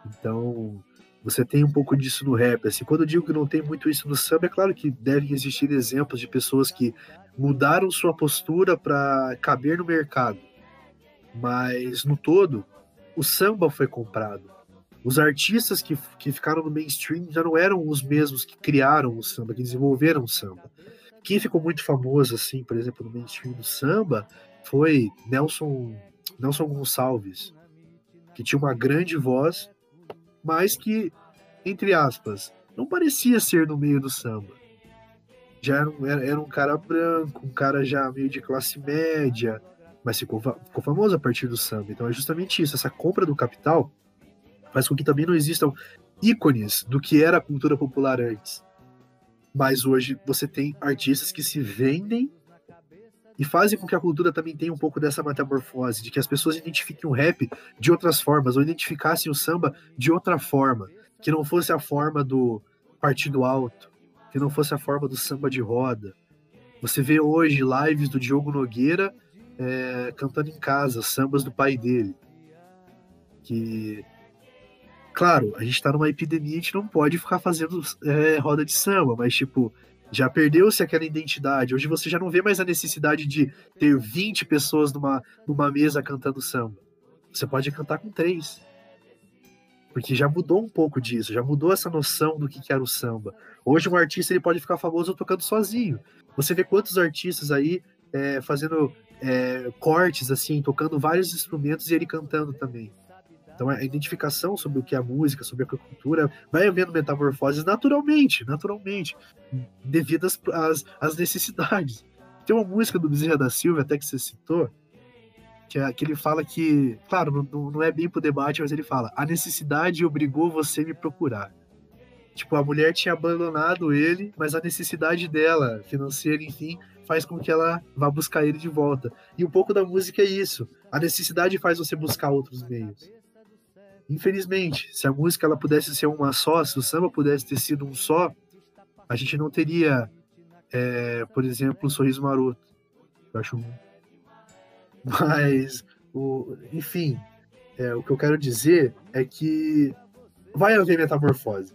Então, você tem um pouco disso no rap. Assim, quando eu digo que não tem muito isso no samba, é claro que devem existir exemplos de pessoas que mudaram sua postura para caber no mercado. Mas no todo, o samba foi comprado. Os artistas que, que ficaram no mainstream já não eram os mesmos que criaram o samba, que desenvolveram o samba. Quem ficou muito famoso, assim, por exemplo, no mainstream do samba, foi Nelson, Nelson Gonçalves, que tinha uma grande voz mas que, entre aspas, não parecia ser no meio do samba. Já era um, era, era um cara branco, um cara já meio de classe média, mas ficou, ficou famoso a partir do samba. Então é justamente isso, essa compra do capital faz com que também não existam ícones do que era a cultura popular antes. Mas hoje você tem artistas que se vendem e fazem com que a cultura também tenha um pouco dessa metamorfose, de que as pessoas identifiquem o rap de outras formas, ou identificassem o samba de outra forma, que não fosse a forma do partido alto, que não fosse a forma do samba de roda. Você vê hoje lives do Diogo Nogueira é, cantando em casa, sambas do pai dele. Que, claro, a gente tá numa epidemia, a gente não pode ficar fazendo é, roda de samba, mas tipo, já perdeu-se aquela identidade. Hoje você já não vê mais a necessidade de ter 20 pessoas numa, numa mesa cantando samba. Você pode cantar com três. Porque já mudou um pouco disso, já mudou essa noção do que, era o samba. Hoje um artista ele pode ficar famoso tocando sozinho. Você vê quantos artistas aí é, fazendo é, cortes, assim, tocando vários instrumentos e ele cantando também. Então a identificação sobre o que é a música, sobre a cultura, vai havendo metamorfoses naturalmente, naturalmente, devido às, às, às necessidades. Tem uma música do Bezerra da Silva, até que você citou, que, é, que ele fala que, claro, não, não é bem pro debate, mas ele fala: a necessidade obrigou você a me procurar. Tipo, a mulher tinha abandonado ele, mas a necessidade dela, financeira, enfim, faz com que ela vá buscar ele de volta. E um pouco da música é isso. A necessidade faz você buscar outros meios. Infelizmente, se a música ela pudesse ser uma só, se o samba pudesse ter sido um só, a gente não teria, é, por exemplo, o Sorriso Maroto. Eu acho. Mas, o, enfim, é, o que eu quero dizer é que vai haver metamorfose,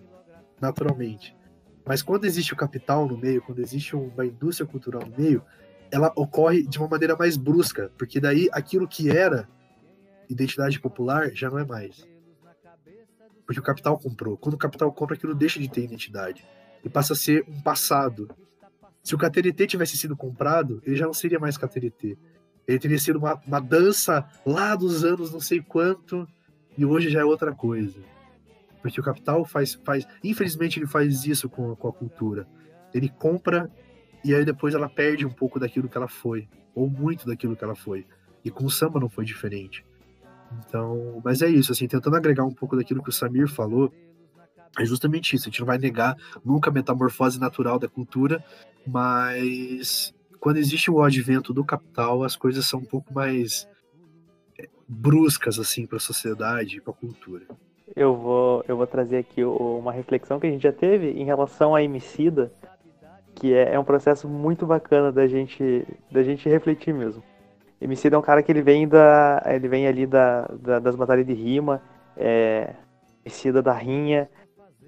naturalmente. Mas quando existe o capital no meio, quando existe uma indústria cultural no meio, ela ocorre de uma maneira mais brusca, porque daí aquilo que era identidade popular já não é mais. Porque o capital comprou. Quando o capital compra, aquilo deixa de ter identidade. E passa a ser um passado. Se o KTNT tivesse sido comprado, ele já não seria mais KTNT. Ele teria sido uma, uma dança lá dos anos não sei quanto, e hoje já é outra coisa. Porque o capital faz. faz infelizmente, ele faz isso com, com a cultura. Ele compra e aí depois ela perde um pouco daquilo que ela foi. Ou muito daquilo que ela foi. E com o samba não foi diferente. Então, mas é isso, assim, tentando agregar um pouco daquilo que o Samir falou, é justamente isso. A gente não vai negar nunca a metamorfose natural da cultura, mas quando existe o advento do capital, as coisas são um pouco mais é, bruscas assim para a sociedade e para a cultura. Eu vou, eu vou trazer aqui uma reflexão que a gente já teve em relação a Emicida, que é, é um processo muito bacana da gente, da gente refletir mesmo. Emicida é um cara que ele vem da, ele vem ali da, da das batalhas de rima, é, Emicida da Rinha,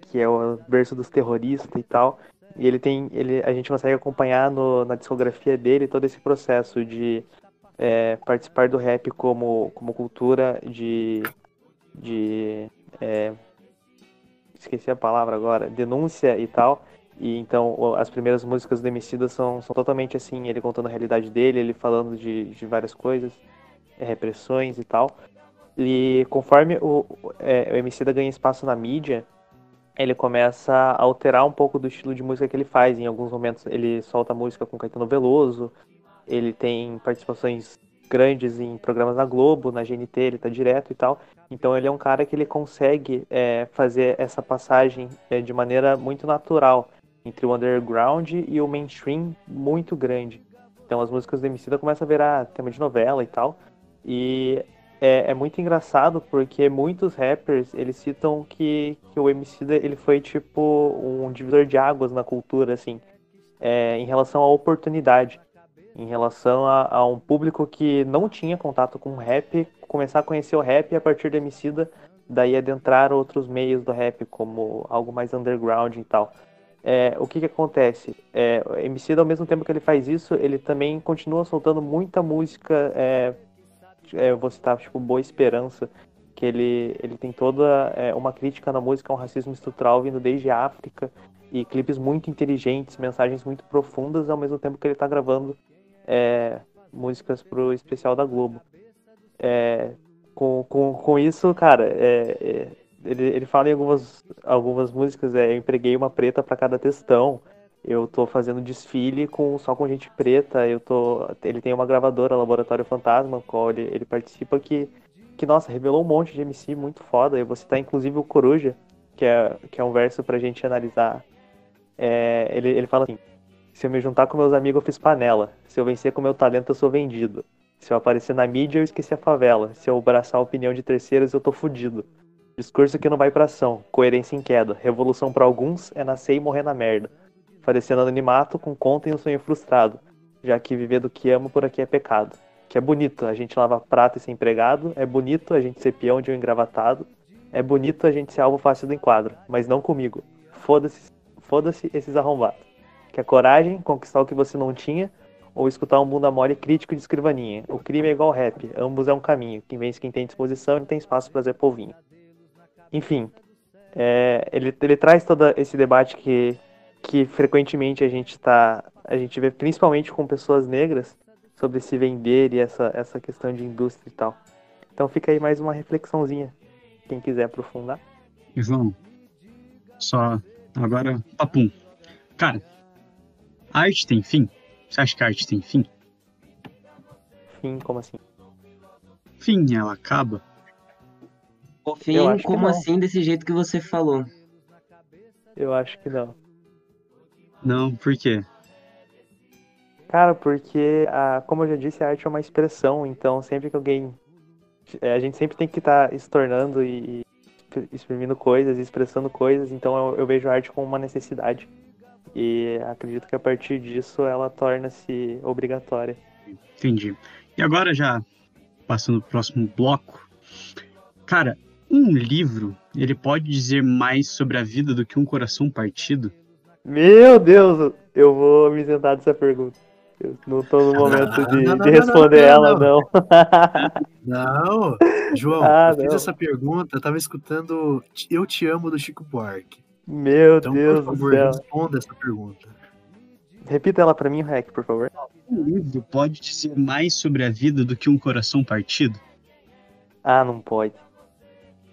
que é o berço dos terroristas e tal. E ele tem, ele, a gente consegue acompanhar no, na discografia dele todo esse processo de é, participar do rap como, como cultura de, de é, esqueci a palavra agora, denúncia e tal. E então as primeiras músicas do Emicida são, são totalmente assim, ele contando a realidade dele, ele falando de, de várias coisas, é, repressões e tal. E conforme o, é, o Emicida ganha espaço na mídia, ele começa a alterar um pouco do estilo de música que ele faz. Em alguns momentos ele solta música com Caetano Veloso, ele tem participações grandes em programas na Globo, na GNT, ele tá direto e tal. Então ele é um cara que ele consegue é, fazer essa passagem é, de maneira muito natural entre o underground e o mainstream muito grande. Então as músicas do Emicida começam a virar tema de novela e tal. E é, é, muito engraçado porque muitos rappers eles citam que, que o Emicida ele foi tipo um divisor de águas na cultura, assim, é, em relação à oportunidade em relação a, a, um público que não tinha contato com rap, começar a conhecer o rap a partir do Emicida, daí adentrar outros meios do rap, como algo mais underground e tal. É, o que que acontece? É, o Emicida, ao mesmo tempo que ele faz isso, ele também continua soltando muita música, é, é eu vou citar, tipo, Boa Esperança, que ele, ele tem toda é, uma crítica na música ao racismo estrutural vindo desde a África, e clipes muito inteligentes, mensagens muito profundas, ao mesmo tempo que ele está gravando é, músicas pro especial da Globo. É, com, com, com isso, cara, é, ele, ele fala em algumas, algumas músicas, é, eu empreguei uma preta para cada textão, eu tô fazendo desfile com só com gente preta, eu tô. Ele tem uma gravadora, Laboratório Fantasma, qual ele, ele participa que, que, nossa, revelou um monte de MC muito foda. Eu vou citar inclusive o Coruja, que é, que é um verso pra gente analisar. É, ele, ele fala assim. Se eu me juntar com meus amigos, eu fiz panela. Se eu vencer com meu talento, eu sou vendido. Se eu aparecer na mídia, eu esqueci a favela. Se eu abraçar a opinião de terceiros, eu tô fudido. Discurso que não vai pra ação, coerência em queda. Revolução para alguns é nascer e morrer na merda. Falecendo anonimato com conta e um sonho frustrado. Já que viver do que amo por aqui é pecado. Que é bonito a gente lavar prata e ser empregado. É bonito a gente ser peão de um engravatado. É bonito a gente ser alvo fácil do enquadro. Mas não comigo. Foda-se foda esses arrombados que é coragem, conquistar o que você não tinha, ou escutar um bunda mole crítico de escrivaninha. O crime é igual rap, ambos é um caminho. Quem vence quem tem disposição e tem espaço para Zé Polvinho. Enfim, é, ele, ele traz todo esse debate que, que frequentemente a gente tá, a gente vê principalmente com pessoas negras sobre se vender e essa, essa questão de indústria e tal. Então fica aí mais uma reflexãozinha, quem quiser aprofundar. João, só agora, papum. Cara, a arte tem fim? Você acha que a arte tem fim? Fim, como assim? Fim, ela acaba? O fim, como assim, desse jeito que você falou? Eu acho que não. Não, por quê? Cara, porque, a, como eu já disse, a arte é uma expressão, então sempre que alguém. É, a gente sempre tem que estar tá se tornando e, e exprimindo coisas, expressando coisas, então eu, eu vejo a arte como uma necessidade. E acredito que a partir disso ela torna-se obrigatória. Entendi. E agora já passando para o próximo bloco. Cara, um livro, ele pode dizer mais sobre a vida do que um coração partido? Meu Deus, eu vou me sentar dessa pergunta. Eu não tô no momento de, não, não, de responder não, ela, não. Não, João, ah, eu fiz essa pergunta, eu tava escutando Eu Te Amo do Chico Buarque. Meu então, Deus por favor, do céu. responda essa pergunta. Repita ela para mim, Rec, por favor. Um livro pode dizer mais sobre a vida do que um coração partido? Ah, não pode.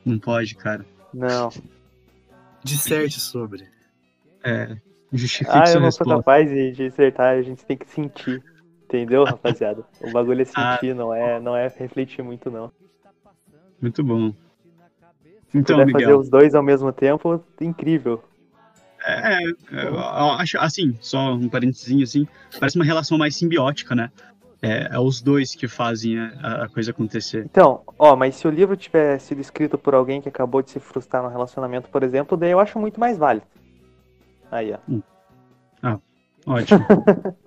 Não pode, cara. Não. Disserte sobre. É, justifique Ah, eu não sou capaz de dissertar, a gente tem que sentir. Entendeu, rapaziada? O bagulho é ah. sentir, ah. não, é, não é refletir muito, não. Muito bom. Se Então, puder fazer Miguel, os dois ao mesmo tempo, incrível. é, eu acho, assim, só um parentezinho assim, parece uma relação mais simbiótica, né? É, é os dois que fazem a, a coisa acontecer. Então, ó, mas se o livro tiver sido escrito por alguém que acabou de se frustrar no relacionamento, por exemplo, daí eu acho muito mais válido. Aí, ó. Ótimo.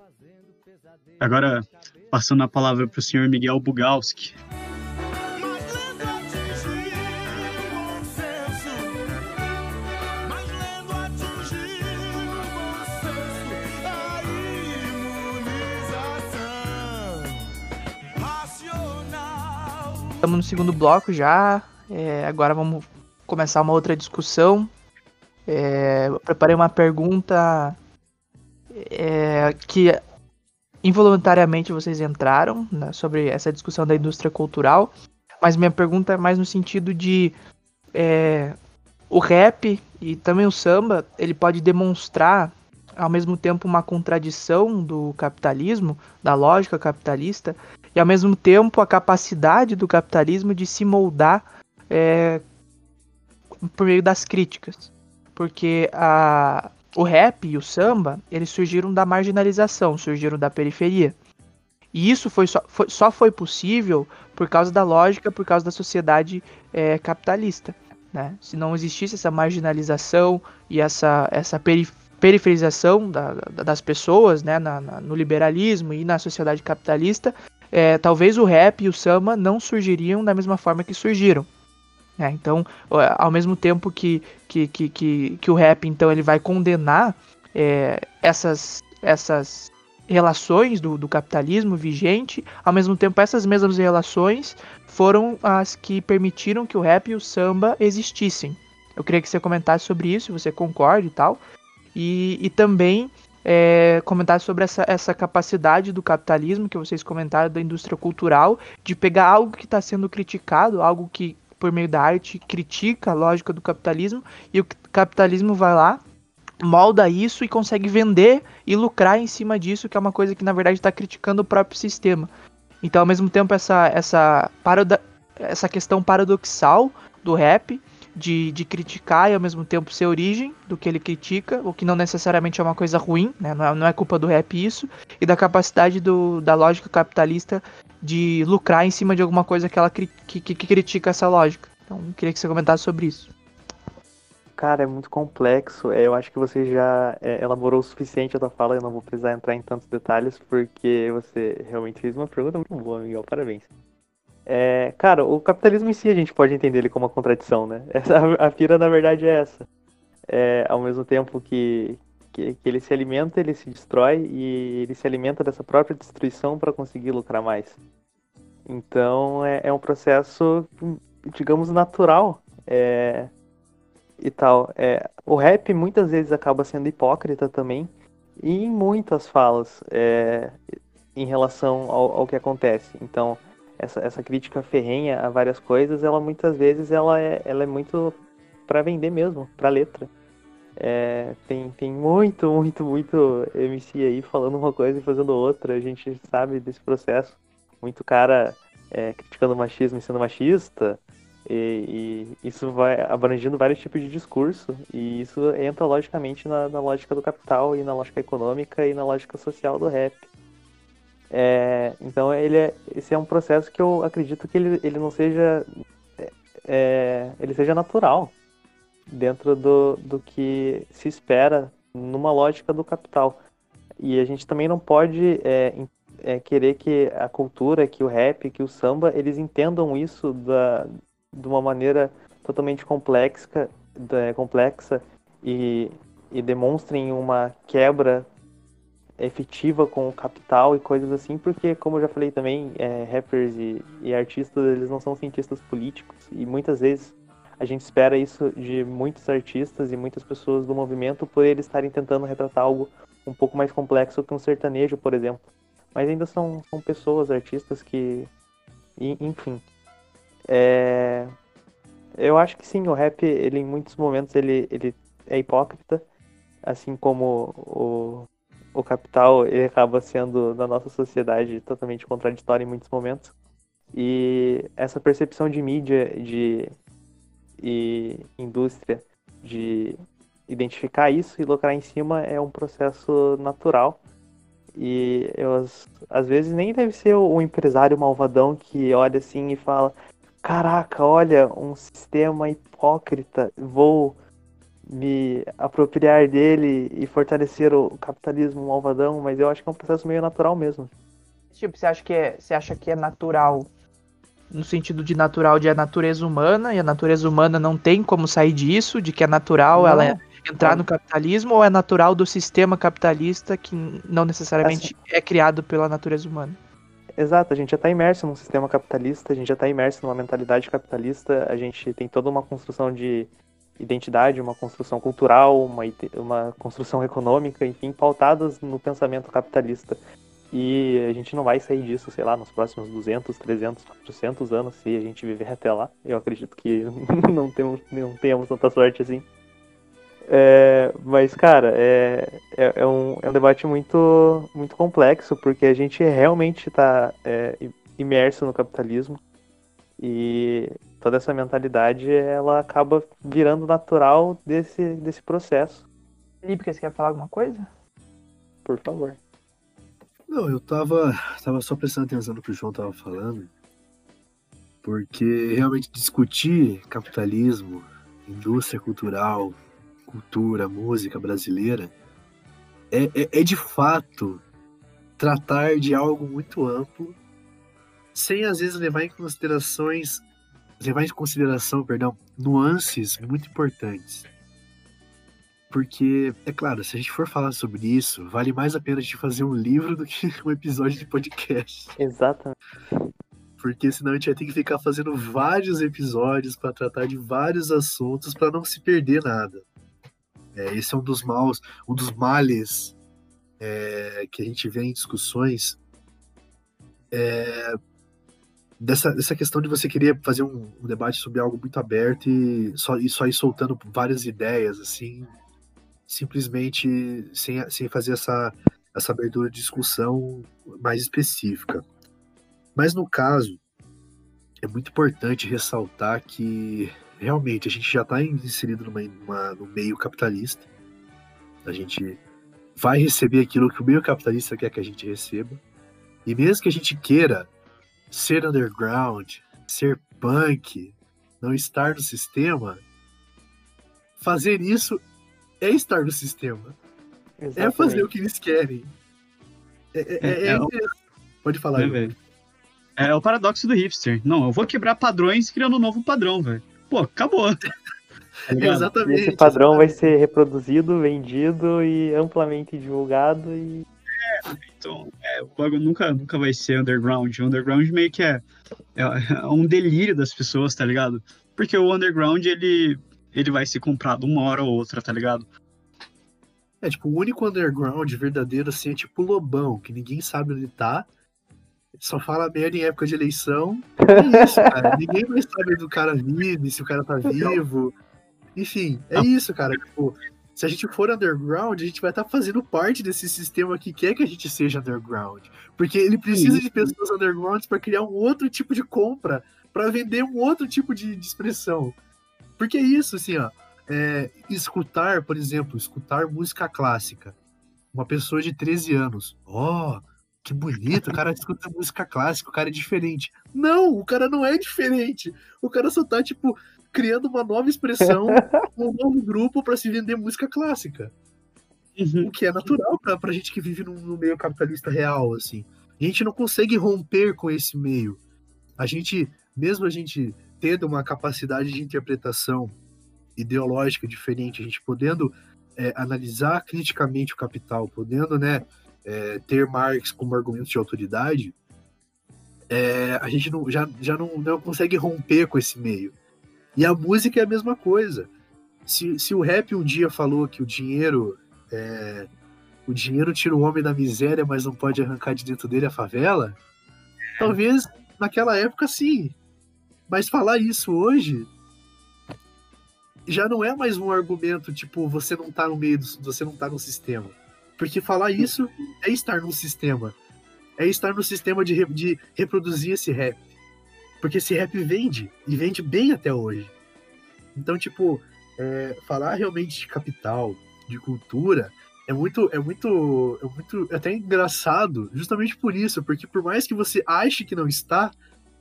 Agora, passando a palavra para o senhor Miguel Bugalski. Estamos no segundo bloco já. é, agora vamos começar uma outra discussão. É, eu preparei uma pergunta é, que involuntariamente vocês entraram né, sobre essa discussão da indústria cultural, mas minha pergunta é mais no sentido de é, o rap e também o samba, ele pode demonstrar ao mesmo tempo uma contradição do capitalismo, da lógica capitalista, e ao mesmo tempo a capacidade do capitalismo de se moldar é, por meio das críticas. Porque a, o rap e o samba, eles surgiram da marginalização, surgiram da periferia. E isso foi só, foi, só foi possível por causa da lógica, por causa da sociedade é, capitalista. Né? Se não existisse essa marginalização e essa, essa peri periferização da, da, das pessoas né? Na, na, no liberalismo e na sociedade capitalista, é, talvez o rap e o samba não surgiriam da mesma forma que surgiram. É, então, ao mesmo tempo que, que, que, que, que o rap então ele vai condenar é, essas, essas relações do, do capitalismo vigente, ao mesmo tempo essas mesmas relações foram as que permitiram que o rap e o samba existissem. Eu queria que você comentasse sobre isso, se você concorda e tal. E, e também é, comentar sobre essa, essa capacidade do capitalismo que vocês comentaram da indústria cultural de pegar algo que está sendo criticado, algo que por meio da arte critica a lógica do capitalismo e o capitalismo vai lá molda isso e consegue vender e lucrar em cima disso, que é uma coisa que na verdade está criticando o próprio sistema. Então, ao mesmo tempo, essa, essa, essa questão paradoxal do rap de, de criticar e ao mesmo tempo ser origem do que ele critica, o que não necessariamente é uma coisa ruim, né? não, é, não é culpa do rap isso, e da capacidade do, da lógica capitalista de lucrar em cima de alguma coisa que ela que, que, que critica essa lógica. Então, queria que você comentasse sobre isso. Cara, é muito complexo. É, eu acho que você já é, elaborou o suficiente a tua fala. Eu não vou precisar entrar em tantos detalhes, porque você realmente fez uma pergunta muito boa, Miguel. Parabéns. É, cara, o capitalismo em si a gente pode entender ele como uma contradição, né? Essa, a pira, na verdade, é essa. É, ao mesmo tempo que, que, que, ele se alimenta, ele se destrói e ele se alimenta dessa própria destruição para conseguir lucrar mais. Então é, é, um processo, digamos, natural. É, e tal. É, o rap muitas vezes acaba sendo hipócrita também, e em muitas falas é, em relação ao, ao, que acontece. Então, essa, essa crítica ferrenha a várias coisas, ela muitas vezes ela é, ela é muito para vender mesmo, para letra. É, tem, tem muito, muito, muito MC aí falando uma coisa e fazendo outra. A gente sabe desse processo. Muito cara é, criticando o machismo e sendo machista. E, e, isso vai abrangindo vários tipos de discurso. E isso entra logicamente na, na lógica do capital e na lógica econômica e na lógica social do rap. É, então ele é, esse é um processo que eu acredito que ele, ele não seja é, ele seja natural dentro do, do que se espera numa lógica do capital. E a gente também não pode é, é querer que a cultura que o rap que o samba eles entendam isso da, de uma maneira totalmente complexa da, complexa e, e demonstrem uma quebra efetiva com o capital e coisas assim, porque, como eu já falei também, é, rappers e, e, artistas, eles não são cientistas políticos, e muitas vezes a gente espera isso de muitos artistas e muitas pessoas do movimento por eles estarem tentando retratar algo um pouco mais complexo que um sertanejo, por exemplo. Mas ainda são, são pessoas, artistas que. E, enfim. É... Eu acho que sim, o rap, ele em muitos momentos ele, ele é hipócrita, assim como o, o capital ele acaba sendo na nossa sociedade totalmente contraditório em muitos momentos. E essa percepção de mídia de, e indústria de identificar isso e lucrar em cima é um processo natural. E eu, às vezes nem deve ser o empresário malvadão que olha assim e fala: Caraca, olha, um sistema hipócrita, vou me apropriar dele e fortalecer o capitalismo malvadão, mas eu acho que é um processo meio natural mesmo. Tipo, você acha que é, você acha que é natural no sentido de natural de a natureza humana e a natureza humana não tem como sair disso, de que é natural não. ela é entrar no capitalismo ou é natural do sistema capitalista que não necessariamente assim, é criado pela natureza humana? Exato, a gente já está imerso num sistema capitalista, a gente já está imerso numa mentalidade capitalista, a gente tem toda uma construção de identidade, uma construção cultural, uma, uma construção econômica, enfim, pautadas no pensamento capitalista. E a gente não vai sair disso, sei lá, nos próximos 200, 300, 400 anos, se a gente viver até lá. Eu acredito que não, temos, não tenhamos tanta sorte assim. É, mas, cara, é, é, é, um, é um debate muito, muito complexo, porque a gente realmente está é, imerso no capitalismo e toda essa mentalidade ela acaba virando natural desse, desse processo. Felipe, você quer falar alguma coisa? Por favor. Não, eu tava, tava só prestando atenção no que o João tava falando, porque realmente discutir capitalismo, indústria cultural, cultura, música brasileira, é, é, é de fato tratar de algo muito amplo, sem às vezes levar em considerações, levar em consideração, perdão, nuances muito importantes. Porque, é claro, se a gente for falar sobre isso, vale mais a pena a gente fazer um livro do que um episódio de podcast. Exatamente. Porque senão a gente vai ter que ficar fazendo vários episódios para tratar de vários assuntos para não se perder nada. É, esse é um dos maus, um dos males é, que a gente vê em discussões é, dessa, dessa questão de você querer fazer um, um, debate sobre algo muito aberto e só, e só ir soltando várias ideias, assim, simplesmente sem, sem fazer essa, essa abertura de discussão mais específica. Mas no caso, é muito importante ressaltar que realmente a gente já está inserido numa, numa, no meio capitalista. A gente vai receber aquilo que o meio capitalista quer que a gente receba. E mesmo que a gente queira ser underground, ser punk, não estar no sistema, fazer isso é estar no sistema. Exatamente. É fazer o que eles querem. É, é, é, é, é Pode falar, é, é o paradoxo do hipster. Não, eu vou quebrar padrões criando um novo padrão, velho pô, acabou. Tá exatamente. Esse padrão vai ser reproduzido, vendido e amplamente divulgado e. É, então, é, o bagulho nunca, nunca vai ser underground. O underground meio que é, é, é, um delírio das pessoas, tá ligado? Porque o underground, ele, ele vai ser comprado uma hora ou outra, tá ligado? É, tipo, o único underground verdadeiro, assim, é tipo o Lobão, que ninguém sabe onde tá, só fala merda em época de eleição. É isso, cara. Ninguém mais sabe do cara vive, se o cara tá vivo. Enfim, é isso, cara. Tipo, se a gente for underground, a gente vai estar tá fazendo parte desse sistema que quer que a gente seja underground. Porque ele precisa de pessoas undergrounds para criar um outro tipo de compra, para vender um outro tipo de, de, expressão. Porque é isso, assim, ó. É, escutar, por exemplo, escutar música clássica. Uma pessoa de 13 anos. Ó, oh, que bonito, o cara escuta música clássica, o cara é diferente. Não, o cara não é diferente. O cara só tá, tipo, criando uma nova expressão, um novo grupo para se vender música clássica. Uhum. O que é natural pra, pra gente que vive no, no meio capitalista real, assim. A gente não consegue romper com esse meio. A gente, mesmo a gente tendo uma capacidade de interpretação ideológica diferente, a gente podendo é, analisar criticamente o capital, podendo, né, é, ter Marx como argumento de autoridade, é, a gente não, já, já não, não consegue romper com esse meio. E a música é a mesma coisa. Se, se o rap um dia falou que o dinheiro é, o dinheiro tira o homem da miséria, mas não pode arrancar de dentro dele a favela, talvez naquela época sim. Mas falar isso hoje já não é mais um argumento tipo você não tá no meio do, você não tá no sistema. Porque falar isso é estar no sistema. É estar no sistema de, de reproduzir esse rap. Porque esse rap vende, e vende bem até hoje. Então, tipo, é, falar realmente de capital, de cultura, é muito, é muito, é muito é até engraçado, justamente por isso, porque por mais que você ache que não está,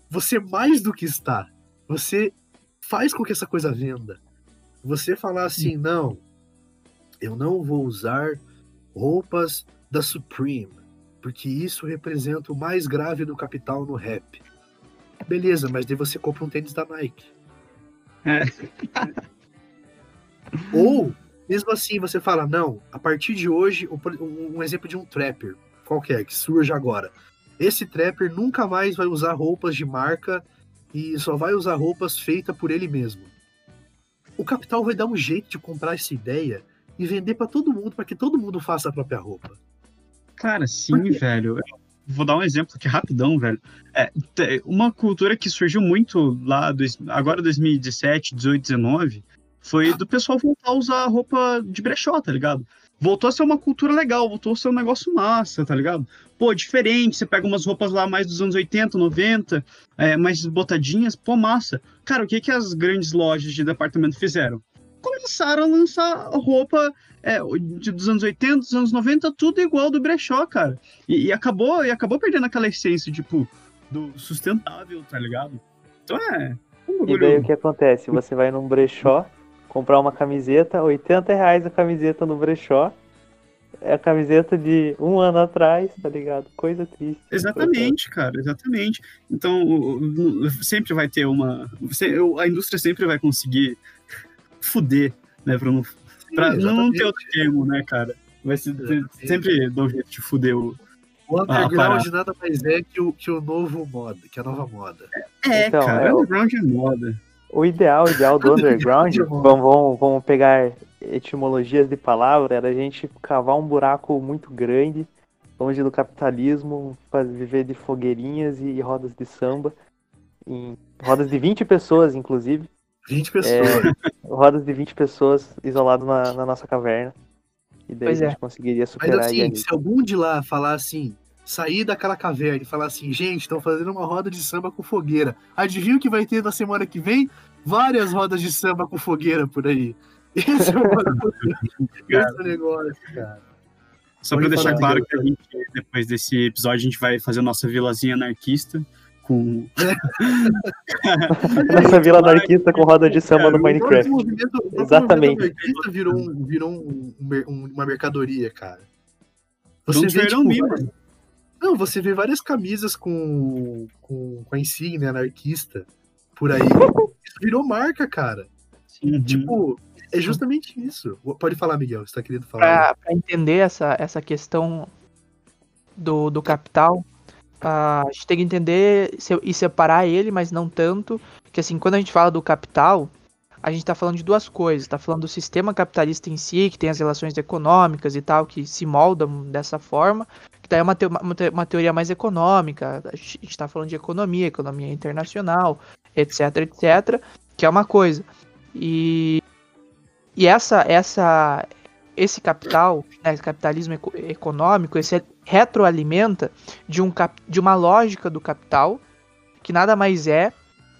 você mais do que está. Você faz com que essa coisa venda. Você falar assim, não, eu não vou usar roupas da Supreme, porque isso representa o mais grave do capital no rap. Beleza, mas daí você compra um tênis da Nike. É. Ou, mesmo assim, você fala, não, a partir de hoje, um exemplo de um trapper, qualquer, que surge agora. Esse trapper nunca mais vai usar roupas de marca e só vai usar roupas feitas por ele mesmo. O capital vai dar um jeito de comprar essa ideia e vender para todo mundo, para que todo mundo faça a própria roupa. Cara, sim, velho. Vou dar um exemplo aqui rapidão, velho. É, uma cultura que surgiu muito lá, dois, agora 2017, 18, 19, foi do pessoal voltar a usar roupa de brechó, tá ligado? Voltou a ser uma cultura legal, voltou a ser um negócio massa, tá ligado? Pô, diferente, você pega umas roupas lá mais dos anos 80, 90, é, mais botadinhas, pô, massa. Cara, o que, que as grandes lojas de departamento fizeram? Começaram a lançar roupa é, dos anos 80, dos anos 90, tudo igual do brechó, cara. E, e, acabou, e acabou perdendo aquela essência, tipo, do sustentável, tá ligado? Então é. Um e daí o que acontece? Você vai num brechó, comprar uma camiseta, 80 reais a camiseta no brechó. É a camiseta de um ano atrás, tá ligado? Coisa triste. Exatamente, cara, exatamente. Então, sempre vai ter uma. A indústria sempre vai conseguir fuder, né? Pra não, pra Sim, não ter outro termo, né, cara? Vai ser, sempre dar um jeito de fuder o. O underground nada mais é que o, que o novo moda, que a nova moda. É, então, cara, é, o underground é moda. O ideal, o ideal do underground, vamos, vamos, vamos pegar etimologias de palavra, era a gente cavar um buraco muito grande, longe do capitalismo, para viver de fogueirinhas e rodas de samba, em rodas de 20 pessoas, inclusive. 20 pessoas. É, rodas de 20 pessoas isolado na, na nossa caverna. E daí pois a gente é. conseguiria superar. Mas assim, se algum de lá falar assim, sair daquela caverna e falar assim, gente, estão fazendo uma roda de samba com fogueira. Adivinha o que vai ter na semana que vem? Várias rodas de samba com fogueira por aí. Esse é o, Esse é negócio, cara. Só para deixar claro que a gente, depois desse episódio, a gente vai fazer a nossa vilazinha anarquista com. nossa vila anarquista com roda de samba no Minecraft. Exatamente. O anarquista virou, um, virou um, um, uma mercadoria, cara. Você vê, tipo, mano. Não, você vê várias camisas com, com, com a insígnia anarquista por aí. Isso virou marca, cara. Uhum. Tipo, é justamente isso. Pode falar, Miguel, você tá querendo falar. Pra, pra entender essa, essa questão do, do capital, a gente tem que entender e separar ele, mas não tanto. Que assim, quando a gente fala do capital, a gente está falando de duas coisas. Está falando do sistema capitalista em si, que tem as relações econômicas e tal, que se moldam dessa forma, que daí é uma, te uma teoria mais econômica. A gente está falando de economia, economia internacional, etc, etc, que é uma coisa. E, e essa, essa, esse capital, né, esse capitalismo eco econômico, esse retroalimenta de, um de uma lógica do capital, que nada mais é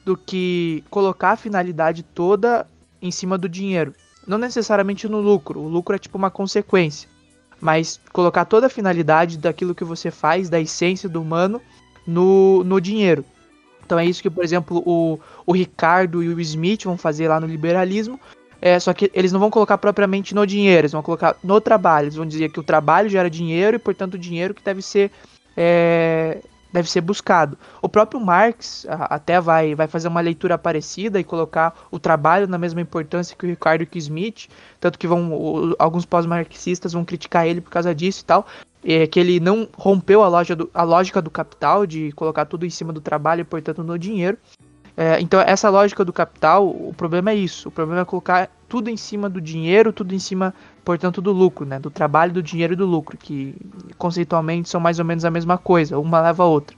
do que colocar a finalidade toda em cima do dinheiro. Não necessariamente no lucro, o lucro é tipo uma consequência, mas colocar toda a finalidade daquilo que você faz, da essência do humano, no, no dinheiro. Então é isso que, por exemplo, o, o Ricardo e o Smith vão fazer lá no liberalismo. É, só que eles não vão colocar propriamente no dinheiro, eles vão colocar no trabalho. Eles vão dizer que o trabalho gera dinheiro e, portanto, o dinheiro que deve ser é, deve ser buscado. O próprio Marx até vai, vai fazer uma leitura parecida e colocar o trabalho na mesma importância que o Ricardo e que o Smith, tanto que vão o, alguns pós-marxistas vão criticar ele por causa disso e tal, é, que ele não rompeu a, do, a lógica do capital de colocar tudo em cima do trabalho e portanto no dinheiro. É, então essa lógica do capital, o problema é isso, o problema é colocar tudo em cima do dinheiro, tudo em cima portanto, do lucro, né? Do trabalho, do dinheiro e do lucro, que conceitualmente são mais ou menos a mesma coisa, uma leva a outra.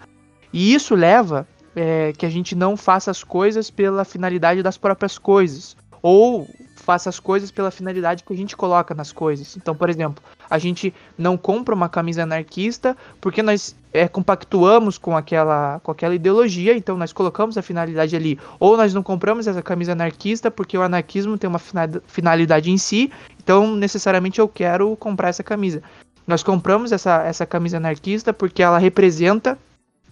E isso leva é, que a gente não faça as coisas pela finalidade das próprias coisas, ou faça as coisas pela finalidade que a gente coloca nas coisas. Então, por exemplo, a gente não compra uma camisa anarquista porque nós é, compactuamos com aquela, com aquela ideologia, então nós colocamos a finalidade ali. Ou nós não compramos essa camisa anarquista porque o anarquismo tem uma finalidade em si, então necessariamente eu quero comprar essa camisa. Nós compramos essa, essa camisa anarquista porque ela representa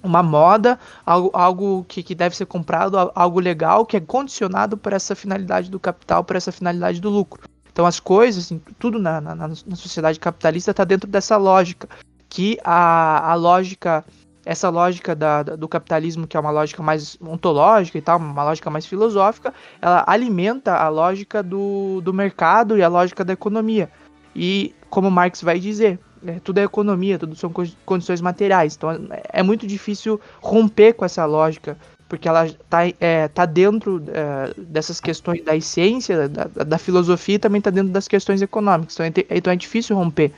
uma moda, algo, algo que, que deve ser comprado, algo legal, que é condicionado para essa finalidade do capital, para essa finalidade do lucro. Então as coisas, tudo na, na, na sociedade capitalista está dentro dessa lógica, que a, a lógica, essa lógica da, da, do capitalismo, que é uma lógica mais ontológica e tal, uma lógica mais filosófica, ela alimenta a lógica do, do mercado e a lógica da economia. E como Marx vai dizer, é, tudo é economia, tudo são condições materiais. Então é, é muito difícil romper com essa lógica, porque ela está é, tá dentro é, dessas questões da essência, da, da filosofia, e também está dentro das questões econômicas. Então é, então é difícil romper.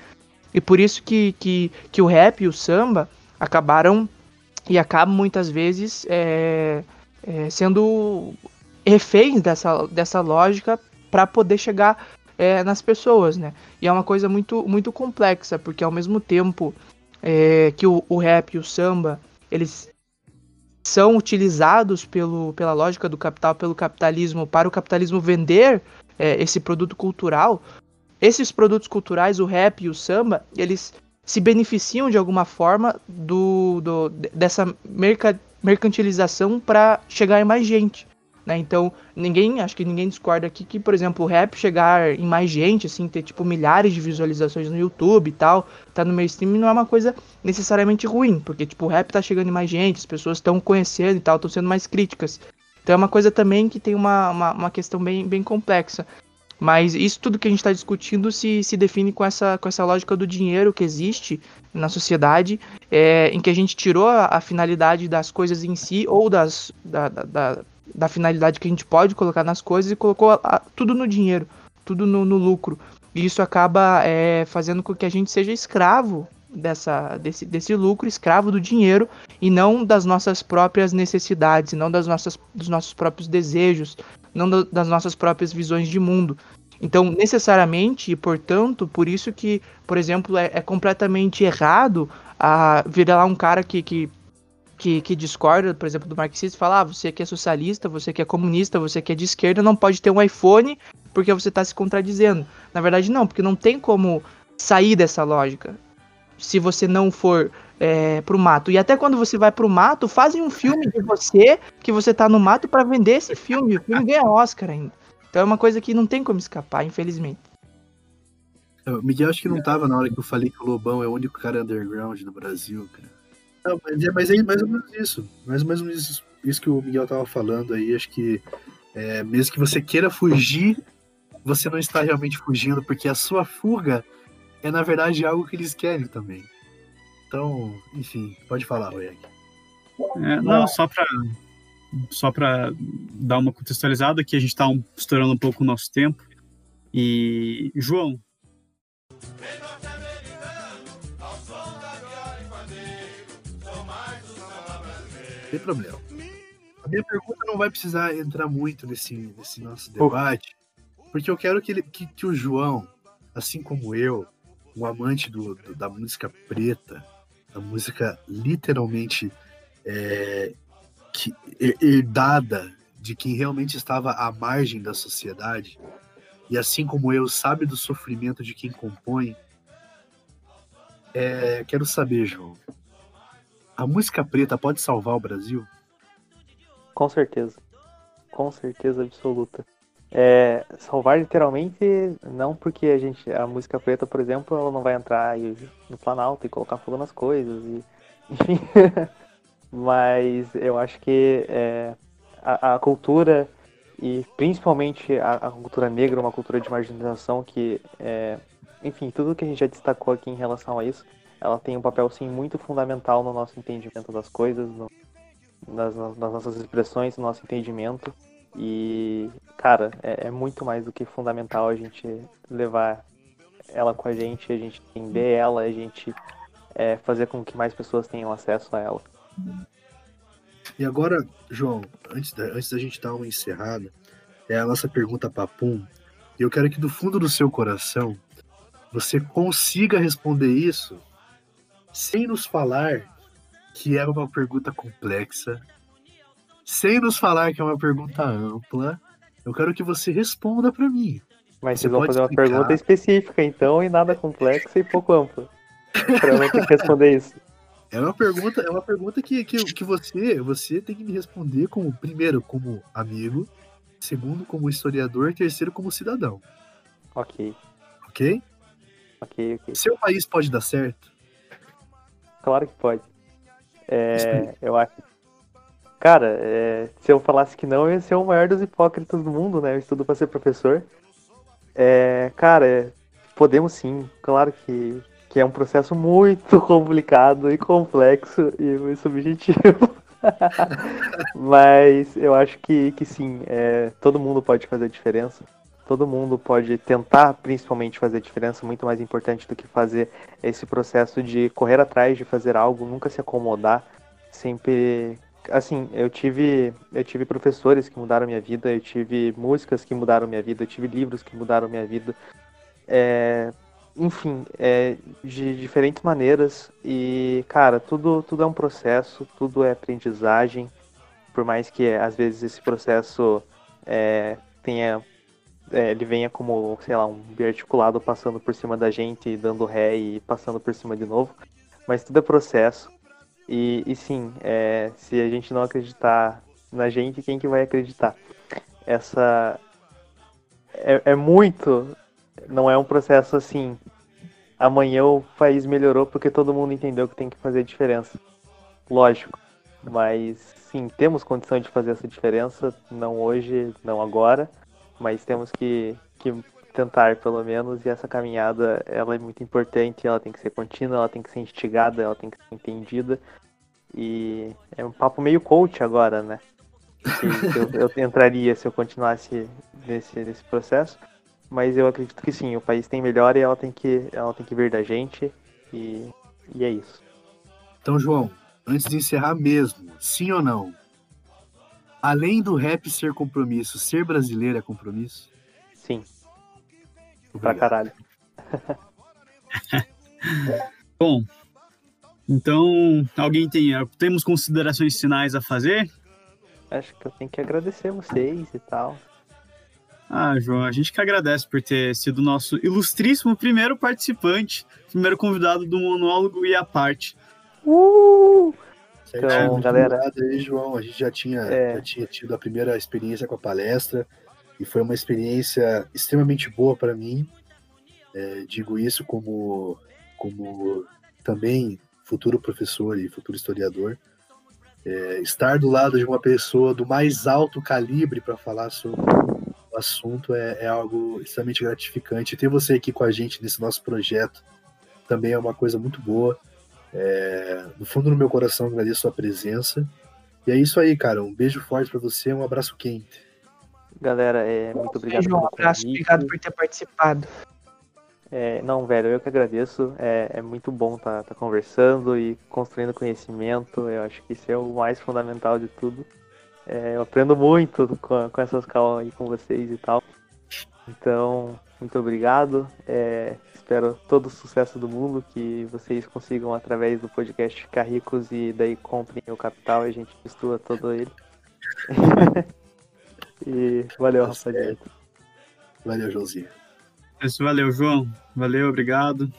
E por isso que, que, que o rap e o samba acabaram e acabam muitas vezes é, é, sendo reféns dessa, dessa lógica para poder chegar é, nas pessoas, né? E é uma coisa muito, muito complexa, porque ao mesmo tempo é, que o, o rap e o samba, eles são utilizados pelo, pela lógica do capital, pelo capitalismo, para o capitalismo vender é, esse produto cultural, esses produtos culturais, o rap e o samba, eles se beneficiam de alguma forma do, do dessa mercantilização para chegar em mais gente. Né? Então, ninguém, acho que ninguém discorda aqui que, por exemplo, o rap chegar em mais gente, assim, ter tipo milhares de visualizações no YouTube e tal, tá no mainstream não é uma coisa necessariamente ruim, porque tipo, o rap tá chegando em mais gente, as pessoas estão conhecendo e tal, estão sendo mais críticas. Então é uma coisa também que tem uma, uma, uma questão bem, bem complexa. Mas isso tudo que a gente está discutindo se, se define com essa, com essa lógica do dinheiro que existe na sociedade, é, em que a gente tirou a, a, finalidade das coisas em si ou das, da, da, da finalidade que a gente pode colocar nas coisas e colocou a, tudo no dinheiro, tudo no, no lucro. E isso acaba é, fazendo com que a gente seja escravo dessa, desse, desse lucro, escravo do dinheiro e não das nossas próprias necessidades, não das nossas, dos nossos próprios desejos, não do, das nossas próprias visões de mundo. Então, necessariamente, e portanto, por isso que, por exemplo, é, é completamente errado a virar lá um cara que, que que, que discorda, por exemplo, do marxismo, fala: ah, você que é socialista, você que é comunista, você que é de esquerda, não pode ter um iPhone porque você está se contradizendo. Na verdade, não, porque não tem como sair dessa lógica se você não for é, pro mato. E até quando você vai pro mato, fazem um filme de você que você tá no mato para vender esse filme. O filme ganha Oscar ainda. Então é uma coisa que não tem como escapar, infelizmente. O Miguel acho que não tava na hora que eu falei que o Lobão é o único cara underground no Brasil, cara. Não, mas, é, mas é mais ou menos isso. Mais ou menos isso, isso que o Miguel tava falando aí. Acho que é, mesmo que você queira fugir, você não está realmente fugindo, porque a sua fuga é, na verdade, algo que eles querem também. Então, enfim, pode falar, Royek. É, não, só para só para dar uma contextualizada, que a gente está um, estourando um pouco o nosso tempo. E, João, tem problema. A minha pergunta não vai precisar entrar muito nesse, nesse nosso debate, porque eu quero que, ele, que, que o João, assim como eu, um amante do, do, da música preta, da música literalmente é, que, herdada de quem realmente estava à margem da sociedade, e assim como eu, sabe do sofrimento de quem compõe, é, quero saber, João, a música preta pode salvar o Brasil? Com certeza. Com certeza absoluta. É, salvar literalmente não porque a gente a música preta por exemplo ela não vai entrar no Planalto e colocar fogo nas coisas e enfim mas eu acho que é, a, a, cultura e principalmente a, a, cultura negra uma cultura de marginalização que é, enfim tudo que a gente já destacou aqui em relação a isso ela tem um papel sim muito fundamental no nosso entendimento das coisas, no, nas, nas, nossas expressões, no nosso entendimento. E, cara, é, é, muito mais do que fundamental a gente levar ela com a gente, a gente entender ela, a gente é, fazer com que mais pessoas tenham acesso a ela. E agora, João, antes da, antes da gente dar uma encerrada, é a nossa pergunta papum. E eu quero que do fundo do seu coração você consiga responder isso sem nos falar que é uma pergunta complexa, sem nos falar que é uma pergunta ampla. Eu quero que você responda para mim. Mas Você pode fazer uma explicar? pergunta específica, então, e nada complexa e pouco ampla. pra eu não ter que responder isso. É uma pergunta, é uma pergunta que, que, que você, você tem que me responder como primeiro como amigo, segundo como historiador, terceiro como cidadão, Ok, ok? ok, ok. Seu país pode dar certo? Claro que pode. É, eu acho. Cara, é, se eu falasse que não, eu ia ser o maior dos hipócritas do mundo, né? Eu estudo pra ser professor. É, cara, é, podemos sim. Claro que, que é um processo muito complicado e complexo e subjetivo. Mas eu acho que, que sim, é, todo mundo pode fazer diferença. Todo mundo pode tentar, principalmente, fazer diferença. Muito mais importante do que fazer esse processo de correr atrás de fazer algo, nunca se acomodar, sempre assim, eu tive eu tive professores que mudaram minha vida, eu tive músicas que mudaram minha vida, eu tive livros que mudaram minha vida. É, enfim, é, de diferentes maneiras e, cara, tudo tudo é um processo, tudo é aprendizagem. Por mais que às vezes esse processo é, tenha é, ele venha como, sei lá, um biarticulado passando por cima da gente, dando ré e passando por cima de novo. Mas tudo é processo. E, e sim, é, se a gente não acreditar na gente, quem que vai acreditar? Essa é, é muito, não é um processo assim. Amanhã o país melhorou porque todo mundo entendeu que tem que fazer diferença. Lógico, mas sim, temos condição de fazer essa diferença, não hoje, não agora, mas temos que, que tentar pelo menos e essa caminhada ela é muito importante, ela tem que ser contínua, ela tem que ser instigada, ela tem que ser entendida e é um papo meio coach agora, né? Eu, eu entraria se eu continuasse nesse, nesse processo, mas eu acredito que sim, o país tem melhor e ela tem que, ela tem que vir da gente e, e é isso. Então, João, antes de encerrar mesmo, sim ou não? Além do rap ser compromisso, ser brasileiro é compromisso? Sim, pra Obrigado. caralho. Bom, então, alguém tem. Temos considerações finais a fazer? Acho que eu tenho que agradecer vocês e tal. Ah, João, a gente que agradece por ter sido nosso ilustríssimo primeiro participante, primeiro convidado do monólogo e a parte. Uh! Então, galera- obrigado aí, João. A gente já tinha, É. já tinha tido a primeira experiência com a palestra e foi uma experiência extremamente boa para mim. É, digo isso como, como também futuro professor e futuro historiador. É, estar do lado de uma pessoa do mais alto calibre para falar sobre o assunto é, é algo extremamente gratificante. Ter você aqui com a gente nesse nosso projeto também é uma coisa muito boa. É, no fundo do meu coração agradeço a sua presença. E é isso aí, cara. Um beijo forte para você, um abraço quente. Galera, é, muito obrigado um abraço, obrigado por ter participado. É, não, velho, eu que agradeço. É, é muito bom estar tá, conversando e construindo conhecimento. Eu acho que isso é o mais fundamental de tudo. É, eu aprendo muito com, com essas calmas aí com vocês e tal. Então, muito obrigado. É, espero todo o sucesso do mundo, que vocês consigam, através do podcast, ficar ricos e daí comprem o capital e a gente mistura todo ele. e valeu, rapaziada. certo. Valeu, Joãozinho. Isso, valeu, João. Valeu, obrigado.